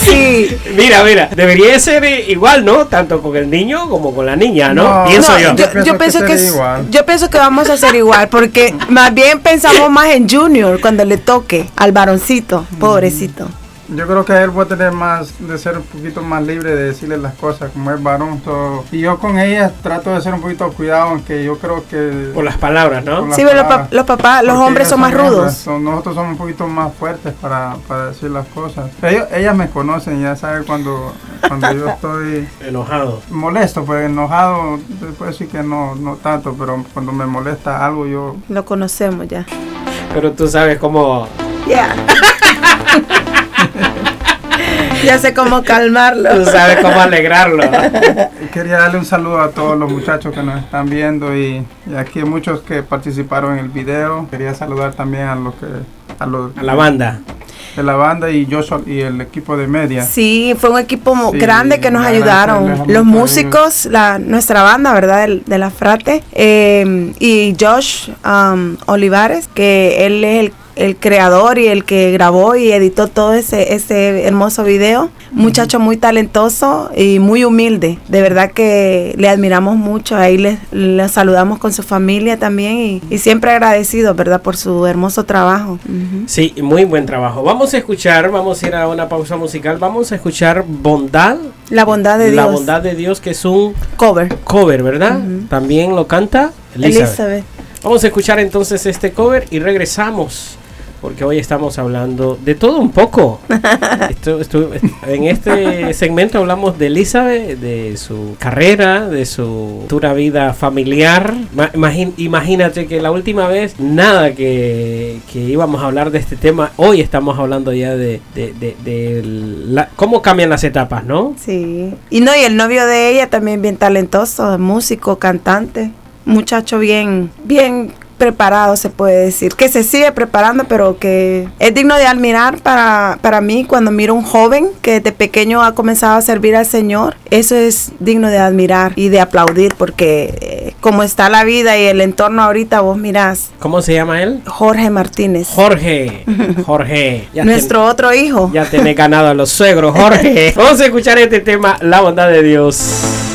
[SPEAKER 2] Sí.
[SPEAKER 1] Mira, mira, debería ser igual, ¿no? Tanto con el niño como con la niña, ¿no?
[SPEAKER 3] No,
[SPEAKER 1] Pienso
[SPEAKER 2] No,
[SPEAKER 1] yo.
[SPEAKER 2] yo,
[SPEAKER 3] Yo
[SPEAKER 2] yo
[SPEAKER 3] pienso que
[SPEAKER 2] que,
[SPEAKER 3] sería
[SPEAKER 2] es-
[SPEAKER 3] igual.
[SPEAKER 2] yo pienso que vamos a hacer igual porque más bien pensamos más en Junior cuando le toque al varoncito, pobrecito.
[SPEAKER 3] Yo creo que él va a tener más, de ser un poquito más libre de decirle las cosas, como es varón. so- y yo con ella trato de ser un poquito cuidado, aunque yo creo que...
[SPEAKER 1] Por las palabras, ¿no?
[SPEAKER 3] Las
[SPEAKER 2] Sí, pero los,
[SPEAKER 3] palabras.
[SPEAKER 2] pa- los papás, los hombres
[SPEAKER 3] ellas
[SPEAKER 2] son más rudos.
[SPEAKER 3] son- nosotros somos un poquito más fuertes para, para decir las cosas. Ellos, ellas me conocen, ya saben cuando, cuando yo estoy
[SPEAKER 1] Enojado.
[SPEAKER 3] molesto, pues enojado, puedo decir que no, no tanto, pero cuando me molesta algo yo...
[SPEAKER 2] Lo conocemos ya.
[SPEAKER 1] Pero tú sabes cómo
[SPEAKER 2] Ya. ya sé cómo calmarlo.
[SPEAKER 1] tú sabes cómo alegrarlo.
[SPEAKER 3] Quería darle un saludo a todos los muchachos que nos están viendo y, y aquí hay muchos que participaron en el video. Quería saludar también a los que... A los
[SPEAKER 1] A la banda.
[SPEAKER 3] de la banda y Joshua y el equipo de media.
[SPEAKER 2] Sí, fue un equipo
[SPEAKER 3] Sí,
[SPEAKER 2] grande que nos ayudaron. Los músicos, la, nuestra banda, ¿verdad? De, la Frate. eh, y Josh um, Olivares, que él es el, el creador y el que grabó y editó todo ese, ese hermoso video. Muchacho muy talentoso y muy humilde. De verdad que le admiramos mucho. Ahí le, le saludamos con su familia también y, y siempre agradecidos, ¿verdad? Por su hermoso trabajo.
[SPEAKER 1] Sí, muy buen trabajo. Vamos a escuchar, vamos a ir a una pausa musical. Vamos a escuchar Bondad.
[SPEAKER 2] La bondad de
[SPEAKER 1] La
[SPEAKER 2] Dios.
[SPEAKER 1] bondad de Dios, que es un
[SPEAKER 2] Cover.
[SPEAKER 1] cover, ¿verdad? También lo canta Elizabeth.
[SPEAKER 2] Elizabeth.
[SPEAKER 1] Vamos a escuchar entonces este cover y regresamos. Porque hoy estamos hablando de todo un poco. Esto- esto- en este segmento hablamos de Elizabeth, de su carrera, de su dura vida familiar. Ma- imagín- imagínate que la última vez, nada que, que íbamos a hablar de este tema, hoy estamos hablando ya de, de- de- de la- cómo cambian las etapas, ¿no?
[SPEAKER 2] Sí. Y no, y el novio de ella también bien talentoso, músico, cantante, muchacho bien, bien preparado se puede decir, que se sigue preparando, pero que es digno de admirar para, para mí cuando miro un joven que de pequeño ha comenzado a servir al Señor, eso es digno de admirar y de aplaudir porque eh, como está la vida y el entorno ahorita, vos mirás,
[SPEAKER 1] ¿Cómo se llama él?
[SPEAKER 2] Jorge Martínez,
[SPEAKER 1] Jorge. Jorge. Ya
[SPEAKER 2] nuestro otro hijo.
[SPEAKER 1] Ya tenés ganado a los suegros, Jorge. Vamos a escuchar este tema, La bondad de Dios.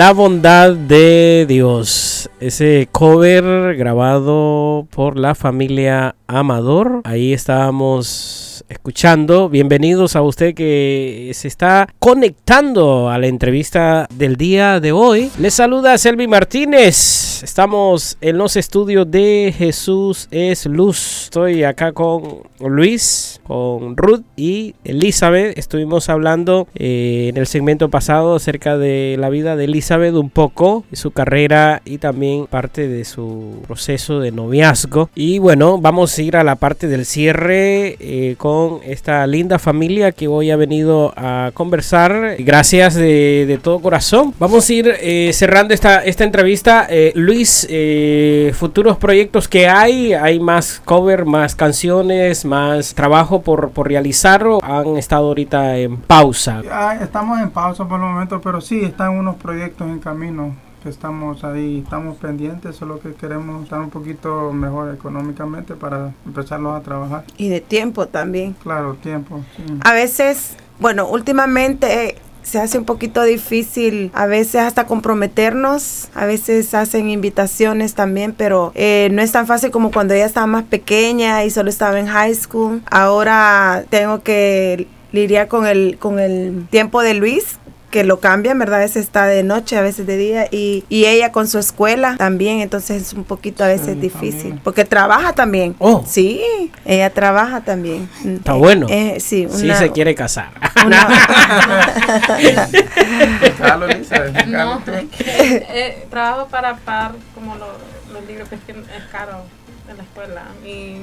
[SPEAKER 5] La bondad de Dios.
[SPEAKER 1] Ese cover grabado por la familia Amador. Ahí estábamos escuchando. Bienvenidos a usted que se está conectando a la entrevista del día de hoy. Les saluda Selvi Martínez. Estamos en los estudios de Jesús es Luz. Estoy acá con Luis, con Ruth y Elizabeth. Estuvimos hablando eh, en el segmento pasado acerca de la vida de Elizabeth un poco, su carrera y también parte de su proceso de noviazgo. Y bueno, vamos a ir a la parte del cierre eh, con esta linda familia que hoy ha venido a conversar. Gracias de, de todo corazón. Vamos a ir eh, cerrando esta, esta entrevista. Eh, Luis, eh, futuros proyectos que hay, hay más cover, más canciones, más trabajo por, por realizar han estado ahorita en pausa.
[SPEAKER 3] Ya estamos en pausa por el momento, pero sí, están unos proyectos en camino que estamos ahí, estamos pendientes, solo que queremos estar un poquito mejor económicamente para empezarlos a trabajar.
[SPEAKER 2] Y de tiempo también.
[SPEAKER 3] Claro, tiempo. sí.
[SPEAKER 2] A veces, bueno, últimamente se hace un poquito difícil, a veces hasta comprometernos, a veces hacen invitaciones también, pero eh, no es tan fácil como cuando ella estaba más pequeña y solo estaba en high school. Ahora tengo que lidiar con el, con el tiempo de Luis que lo cambian, ¿verdad? A veces está de noche, a veces de día, y, y ella con su escuela también, entonces es un poquito a veces
[SPEAKER 3] Sí,
[SPEAKER 2] difícil,
[SPEAKER 3] también.
[SPEAKER 2] porque trabaja también.
[SPEAKER 1] Oh.
[SPEAKER 2] Sí, ella trabaja también.
[SPEAKER 1] Está
[SPEAKER 2] Eh,
[SPEAKER 1] bueno.
[SPEAKER 2] eh, sí,
[SPEAKER 1] Si
[SPEAKER 2] una-
[SPEAKER 1] se quiere casar.
[SPEAKER 3] Lisa,
[SPEAKER 4] No, eh, trabajo para pagar como lo- los libros, que es que es caro en la escuela. Y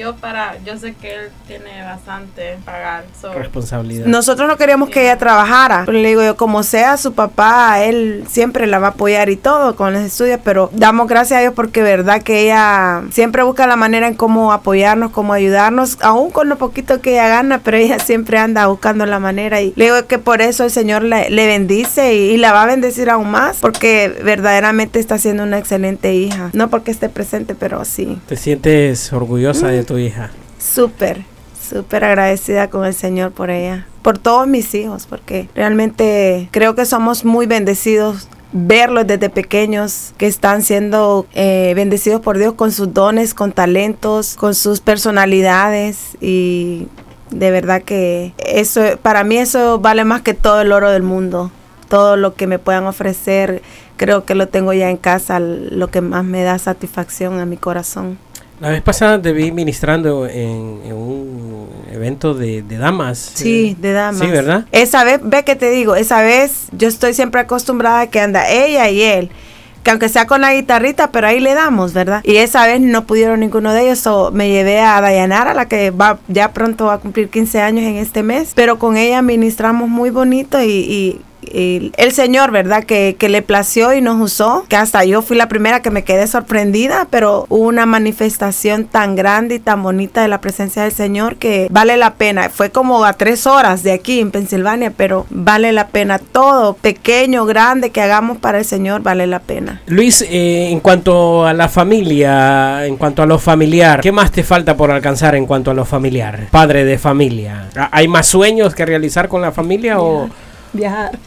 [SPEAKER 4] yo para, yo sé que él tiene bastante pagar. so-
[SPEAKER 1] Responsabilidad.
[SPEAKER 2] Nosotros no queríamos que ella trabajara, pero le digo yo, como sea su papá, él siempre la va a apoyar y todo con los estudios, pero damos gracias a Dios porque verdad que ella siempre busca la manera en cómo apoyarnos, cómo ayudarnos, aún con lo poquito que ella gana, pero ella siempre anda buscando la manera y le digo que por eso el Señor le, le bendice y, y la va a bendecir aún más, porque verdaderamente está siendo una excelente hija, no porque esté presente, pero sí.
[SPEAKER 1] ¿Te sientes orgullosa de tu hija?
[SPEAKER 2] Súper, súper agradecida con el Señor por ella, por todos mis hijos, porque realmente creo que somos muy bendecidos verlos desde pequeños que están siendo eh, bendecidos por Dios con sus dones, con talentos, con sus personalidades y de verdad que eso para mí eso vale más que todo el oro del mundo. Todo lo que me puedan ofrecer, creo que lo tengo ya en casa, lo que más me da satisfacción a mi corazón.
[SPEAKER 1] La vez pasada te vi ministrando en, en un evento de, de damas.
[SPEAKER 2] Sí, de damas.
[SPEAKER 1] Sí, ¿verdad?
[SPEAKER 2] Esa vez, ve que te digo, esa vez yo estoy siempre acostumbrada a que anda ella y él. Que aunque sea con la guitarrita, pero ahí le damos, ¿verdad? Y esa vez no pudieron ninguno de ellos, so me llevé a Dayanara, la que va ya pronto va a cumplir 15 años en este mes, pero con ella ministramos muy bonito y, y- el Señor, ¿verdad? Que, que le plació y nos usó, que hasta yo fui la primera que me quedé sorprendida, pero hubo una manifestación tan grande y tan bonita de la presencia del Señor que vale la pena. Fue como a tres horas de aquí en Pensilvania, pero vale la pena todo, pequeño, grande, que hagamos para el Señor, vale la pena.
[SPEAKER 1] Luis, eh, en cuanto a la familia, en cuanto a lo familiar, ¿qué más te falta por alcanzar en cuanto a lo familiar? Padre de familia. ¿Ha- ¿Hay más sueños que realizar con la familia o
[SPEAKER 2] Viajar.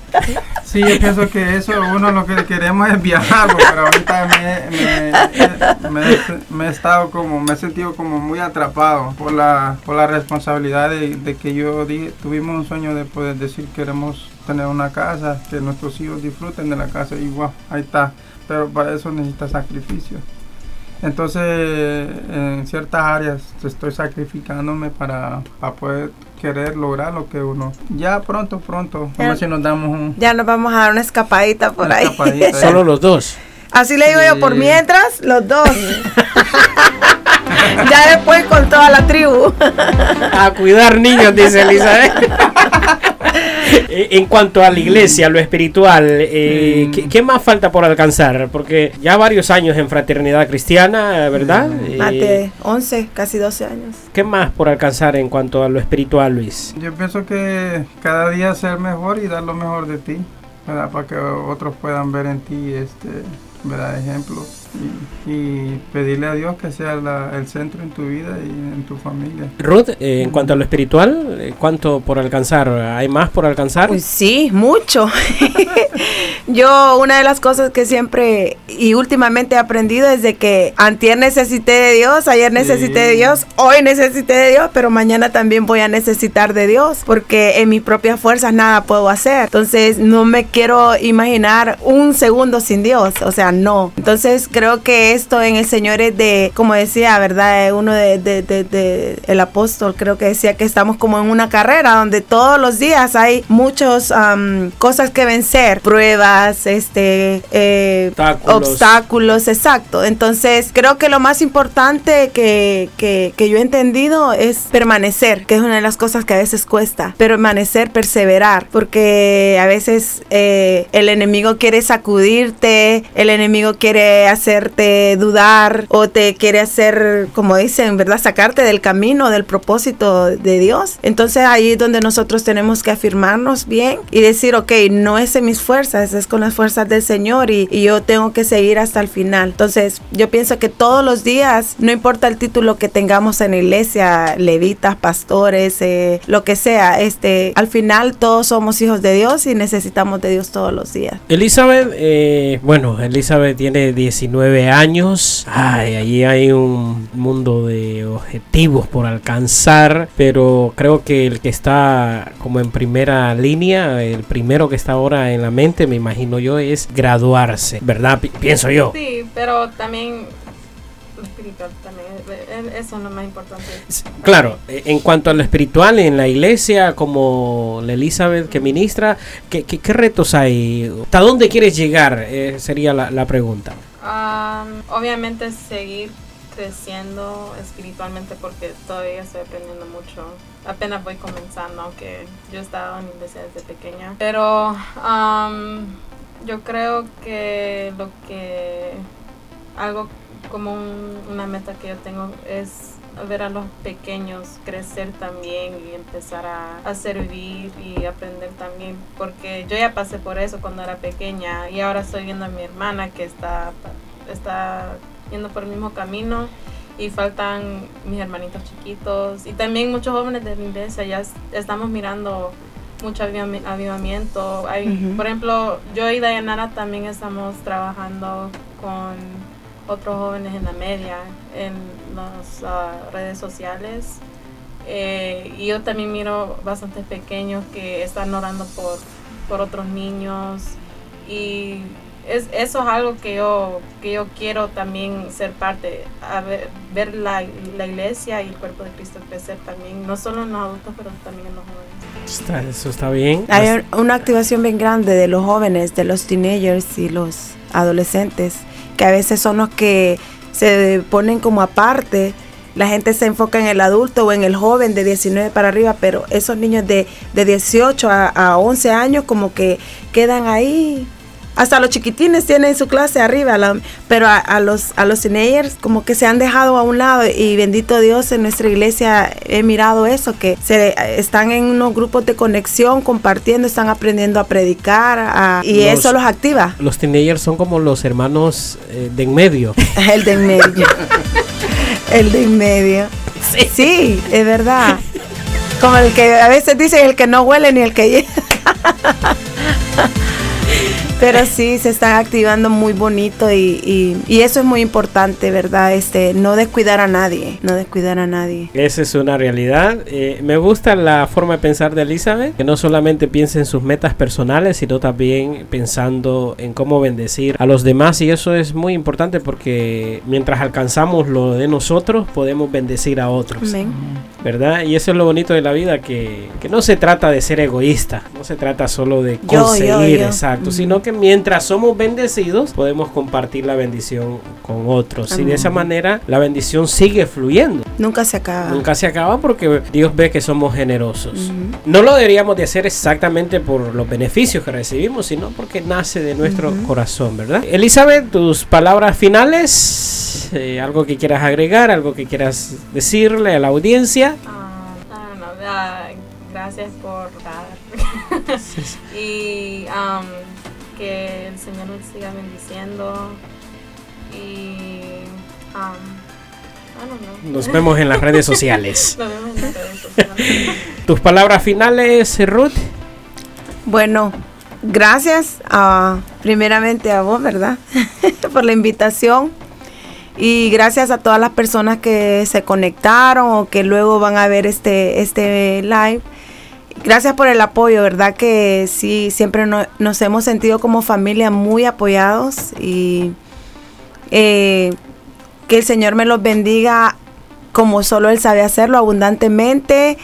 [SPEAKER 3] Sí, yo pienso que eso uno lo que queremos es viajar, pero ahorita me, me, me, me he estado como, me he sentido como muy atrapado por la, por la responsabilidad de, de que yo dije, tuvimos un sueño de poder decir queremos tener una casa, que nuestros hijos disfruten de la casa y wow, ahí está, pero para eso necesita sacrificio. Entonces, en ciertas áreas estoy sacrificándome para, para poder querer lograr lo que uno. Ya pronto, pronto, a ver si nos damos un,
[SPEAKER 2] Ya nos vamos a dar una escapadita por
[SPEAKER 3] una
[SPEAKER 2] ahí.
[SPEAKER 3] escapadita
[SPEAKER 1] solo los dos?
[SPEAKER 2] Así le digo yo, por mientras, los dos. ya después con toda la tribu.
[SPEAKER 1] A cuidar niños, dice Elizabeth. Eh, en cuanto a la iglesia, lo espiritual, eh,
[SPEAKER 3] Mm.
[SPEAKER 1] ¿qué, qué más falta por alcanzar? Porque ya varios años en fraternidad cristiana, ¿verdad?
[SPEAKER 3] Mm.
[SPEAKER 1] Eh,
[SPEAKER 2] Más de 11, casi 12 años.
[SPEAKER 1] ¿Qué más por alcanzar en cuanto a lo espiritual, Luis?
[SPEAKER 3] Yo pienso que cada día ser mejor y dar lo mejor de ti, ¿verdad? Para que otros puedan ver en ti este, ¿verdad? ejemplo y, y pedirle a Dios que sea la- el centro en tu vida y en tu familia.
[SPEAKER 1] Ruth, eh, en cuanto a lo espiritual, eh, ¿cuánto por alcanzar? ¿Hay más por alcanzar?
[SPEAKER 2] Pues sí, mucho. Yo una de las cosas que siempre y últimamente he aprendido es de que antier necesité de Dios, ayer necesité de
[SPEAKER 3] Sí.
[SPEAKER 2] Dios, hoy necesité de Dios, pero mañana también voy a necesitar de Dios, porque en mis propias fuerzas nada puedo hacer. Entonces no me quiero imaginar un segundo sin Dios, o sea, no. Entonces creo que esto en el Señor es de, como decía, ¿verdad? Uno de, de- de- de- el apóstol creo que decía que estamos como en una carrera donde todos los días hay muchas am, cosas que vencer, pruebas, este, eh,
[SPEAKER 1] Obstáculos.
[SPEAKER 2] obstáculos, exacto. Entonces creo que lo más importante que, que, que yo he entendido es permanecer, que es una de las cosas que a veces cuesta, permanecer, perseverar, porque a veces eh, el enemigo quiere sacudirte, el enemigo quiere hacerte dudar o te quiere hacer, como dicen, ¿verdad? Sacarte del camino, del propósito de Dios. Entonces ahí es donde nosotros tenemos que afirmarnos bien y decir, ok, no es en mis fuerzas, es con las fuerzas del Señor y, y yo tengo que seguir hasta el final. Entonces yo pienso que todos los días, no importa el título que tengamos en la iglesia, levitas, pastores, eh, lo que sea, este, al final todos somos hijos de Dios y necesitamos de Dios todos los días.
[SPEAKER 1] Elizabeth, eh, bueno, Elizabeth tiene 19 años. Ay, allí hay un mundo de objetivos por alcanzar, pero creo que el que está como en primera línea, el primero que está ahora en la mente, me imagino yo, es graduarse, ¿verdad? Pi- pienso yo.
[SPEAKER 4] Sí, pero también espiritual también, eh, eh, eso es lo más importante.
[SPEAKER 1] Claro, eh, en cuanto a lo espiritual en la iglesia, como la Elizabeth que ministra, ¿qué, qué- qué retos hay? ¿Hasta dónde quieres llegar? Eh, sería la, la pregunta.
[SPEAKER 4] Am, obviamente seguir creciendo espiritualmente porque todavía estoy aprendiendo mucho. Apenas voy comenzando, aunque yo he estado en iglesia desde pequeña. Pero am, yo creo que lo que algo como un- una meta que yo tengo es ver a los pequeños crecer también y empezar a, a servir y aprender también porque yo ya pasé por eso cuando era pequeña y ahora estoy viendo a mi hermana que está está yendo por el mismo camino y faltan mis hermanitos chiquitos y también muchos jóvenes de la iglesia ya es- estamos mirando mucho avivam- avivamiento. Hay, por ejemplo yo y Dayanara también estamos trabajando con otros jóvenes en la media en las ah, redes sociales Eh, y yo también miro bastantes pequeños que están orando por, por otros niños y es, eso es algo que yo, que yo quiero también ser parte, a ver, ver la, la iglesia y el cuerpo de Cristo crecer también, no solo en los adultos, pero también en los jóvenes.
[SPEAKER 1] Está- eso está bien.
[SPEAKER 2] Hay un- una activación bien grande de los jóvenes, de los teenagers y los adolescentes, que a veces son los que se ponen como aparte. La gente se enfoca en el adulto o en el joven de 19 para arriba, pero esos niños de, de 18 a, a 11 años como que quedan ahí. Hasta los chiquitines tienen su clase arriba, la- pero a, a los a los teenagers como que se han dejado a un lado y bendito Dios en nuestra iglesia he mirado eso que se están en unos grupos de conexión compartiendo, están aprendiendo a predicar a- y
[SPEAKER 1] Los-
[SPEAKER 2] eso los activa.
[SPEAKER 1] Los teenagers son como los hermanos eh, de en medio.
[SPEAKER 2] El de en medio. el de en medio. Sí. es verdad. Como el que a veces dicen el que no huele ni el que llega. Pero sí, se están activando muy bonito y, y- y eso es muy importante, ¿verdad? Este, no descuidar a nadie, no descuidar a nadie.
[SPEAKER 1] Esa es una realidad. Eh, me gusta la forma de pensar de Elizabeth, que no solamente piensa en sus metas personales, sino también pensando en cómo bendecir a los demás. Y eso es muy importante porque mientras alcanzamos lo de nosotros, podemos bendecir a otros.
[SPEAKER 2] Amén.
[SPEAKER 1] ¿Verdad? Y eso es lo bonito de la vida, que, que no se trata de ser egoísta, no se trata solo de conseguir,
[SPEAKER 2] yo, yo.
[SPEAKER 1] exacto, sino que mientras somos bendecidos, podemos compartir la bendición con otros. Y de esa manera la bendición sigue fluyendo.
[SPEAKER 2] Nunca se acaba.
[SPEAKER 1] Nunca se acaba porque Dios ve que somos generosos. No lo deberíamos de hacer exactamente por los beneficios que recibimos, sino porque nace de nuestro corazón, ¿verdad? Elizabeth, tus palabras finales, eh, algo que quieras agregar, algo que quieras decirle a la audiencia.
[SPEAKER 4] Ah, I don't know, ah, gracias por dar. y um, que el Señor nos siga bendiciendo y um.
[SPEAKER 1] Nos vemos en las redes sociales.
[SPEAKER 4] Nos vemos en las redes sociales.
[SPEAKER 1] Tus palabras finales, Ruth.
[SPEAKER 2] Bueno, gracias a, primeramente a vos, ¿verdad? Por la invitación. Y gracias a todas las personas que se conectaron o que luego van a ver este, este live. Gracias por el apoyo, ¿verdad? Que sí, siempre no- nos hemos sentido como familia muy apoyados y eh, que el Señor me los bendiga como solo Él sabe hacerlo abundantemente.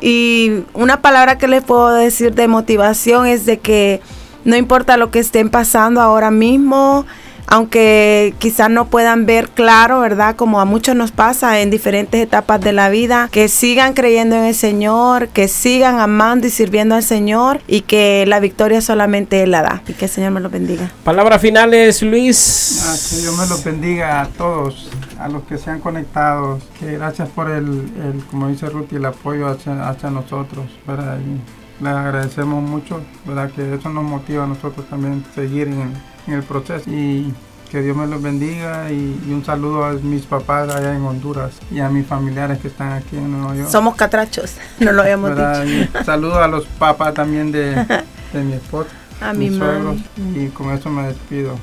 [SPEAKER 2] Y una palabra que les puedo decir de motivación es de que no importa lo que estén pasando ahora mismo, aunque quizás no puedan ver claro, ¿verdad? Como a muchos nos pasa en diferentes etapas de la vida, que sigan creyendo en el Señor, que sigan amando y sirviendo al Señor y que la victoria solamente Él la da. Y que el Señor me lo bendiga.
[SPEAKER 1] Palabras finales, Luis.
[SPEAKER 3] Ah, que Dios me los bendiga a todos, a los que se han conectado. Que gracias por el, el, como dice Ruth, el apoyo hacia, hacia nosotros. ¿verdad? Y les agradecemos mucho, ¿verdad? que eso nos motiva a nosotros también seguir en, en el proceso. Y que Dios me los bendiga y, y un saludo a mis papás allá en Honduras y a mis familiares que están aquí en Nueva York.
[SPEAKER 2] Somos catrachos, no lo habíamos
[SPEAKER 3] ¿verdad?
[SPEAKER 2] dicho.
[SPEAKER 3] Y saludo a los papás también de, de mi esposa.
[SPEAKER 2] A mi
[SPEAKER 3] suegros. Y con eso me despido.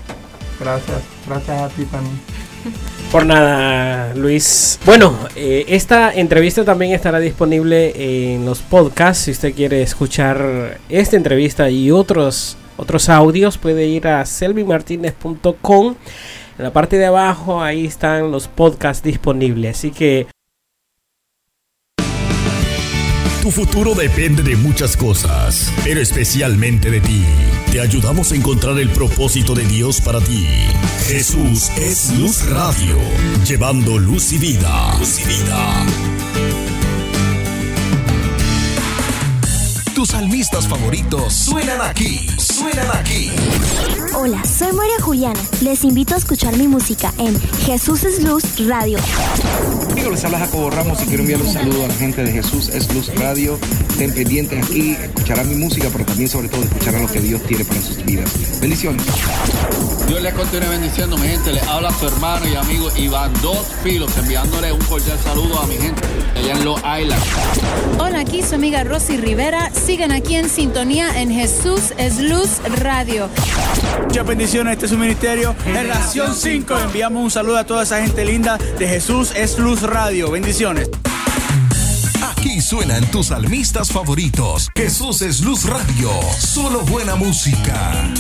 [SPEAKER 3] Gracias, gracias a ti también.
[SPEAKER 1] Por nada, Luis. Bueno, eh, esta entrevista también estará disponible en los podcasts. Si usted quiere escuchar esta entrevista y otros, otros audios, puede ir a selvimartinez.com. En la parte de abajo, ahí están los podcasts disponibles. Así que
[SPEAKER 6] Tu futuro depende de muchas cosas, pero especialmente de ti. Te ayudamos a encontrar el propósito de Dios para ti. Jesús es Luz Radio, llevando luz y vida. Luz y vida. Tus salmistas favoritos suenan aquí, suenan aquí.
[SPEAKER 7] Hola, soy María Juliana. Les invito a escuchar mi música en Jesús es Luz Radio.
[SPEAKER 8] Amigos, les habla Jacobo Ramos y quiero enviar un saludo a la gente de Jesús es Luz Radio. Estén pendientes aquí, escucharán mi música, pero también sobre todo escucharán lo que Dios tiene para sus vidas. Bendiciones.
[SPEAKER 9] Dios les continúe bendiciendo, mi gente. Les habla su hermano y amigo Iván Dos Filos, enviándole un cordial saludo a mi gente allá en Los Islands.
[SPEAKER 10] Hola, aquí su amiga Rosy Rivera. Sigan aquí en sintonía en Jesús es Luz Radio.
[SPEAKER 11] Muchas bendiciones, este es su ministerio. Generación 5, enviamos un saludo a toda esa gente linda de Jesús es Luz Radio. Bendiciones.
[SPEAKER 6] Aquí suenan tus salmistas favoritos. Jesús es Luz Radio, solo buena música.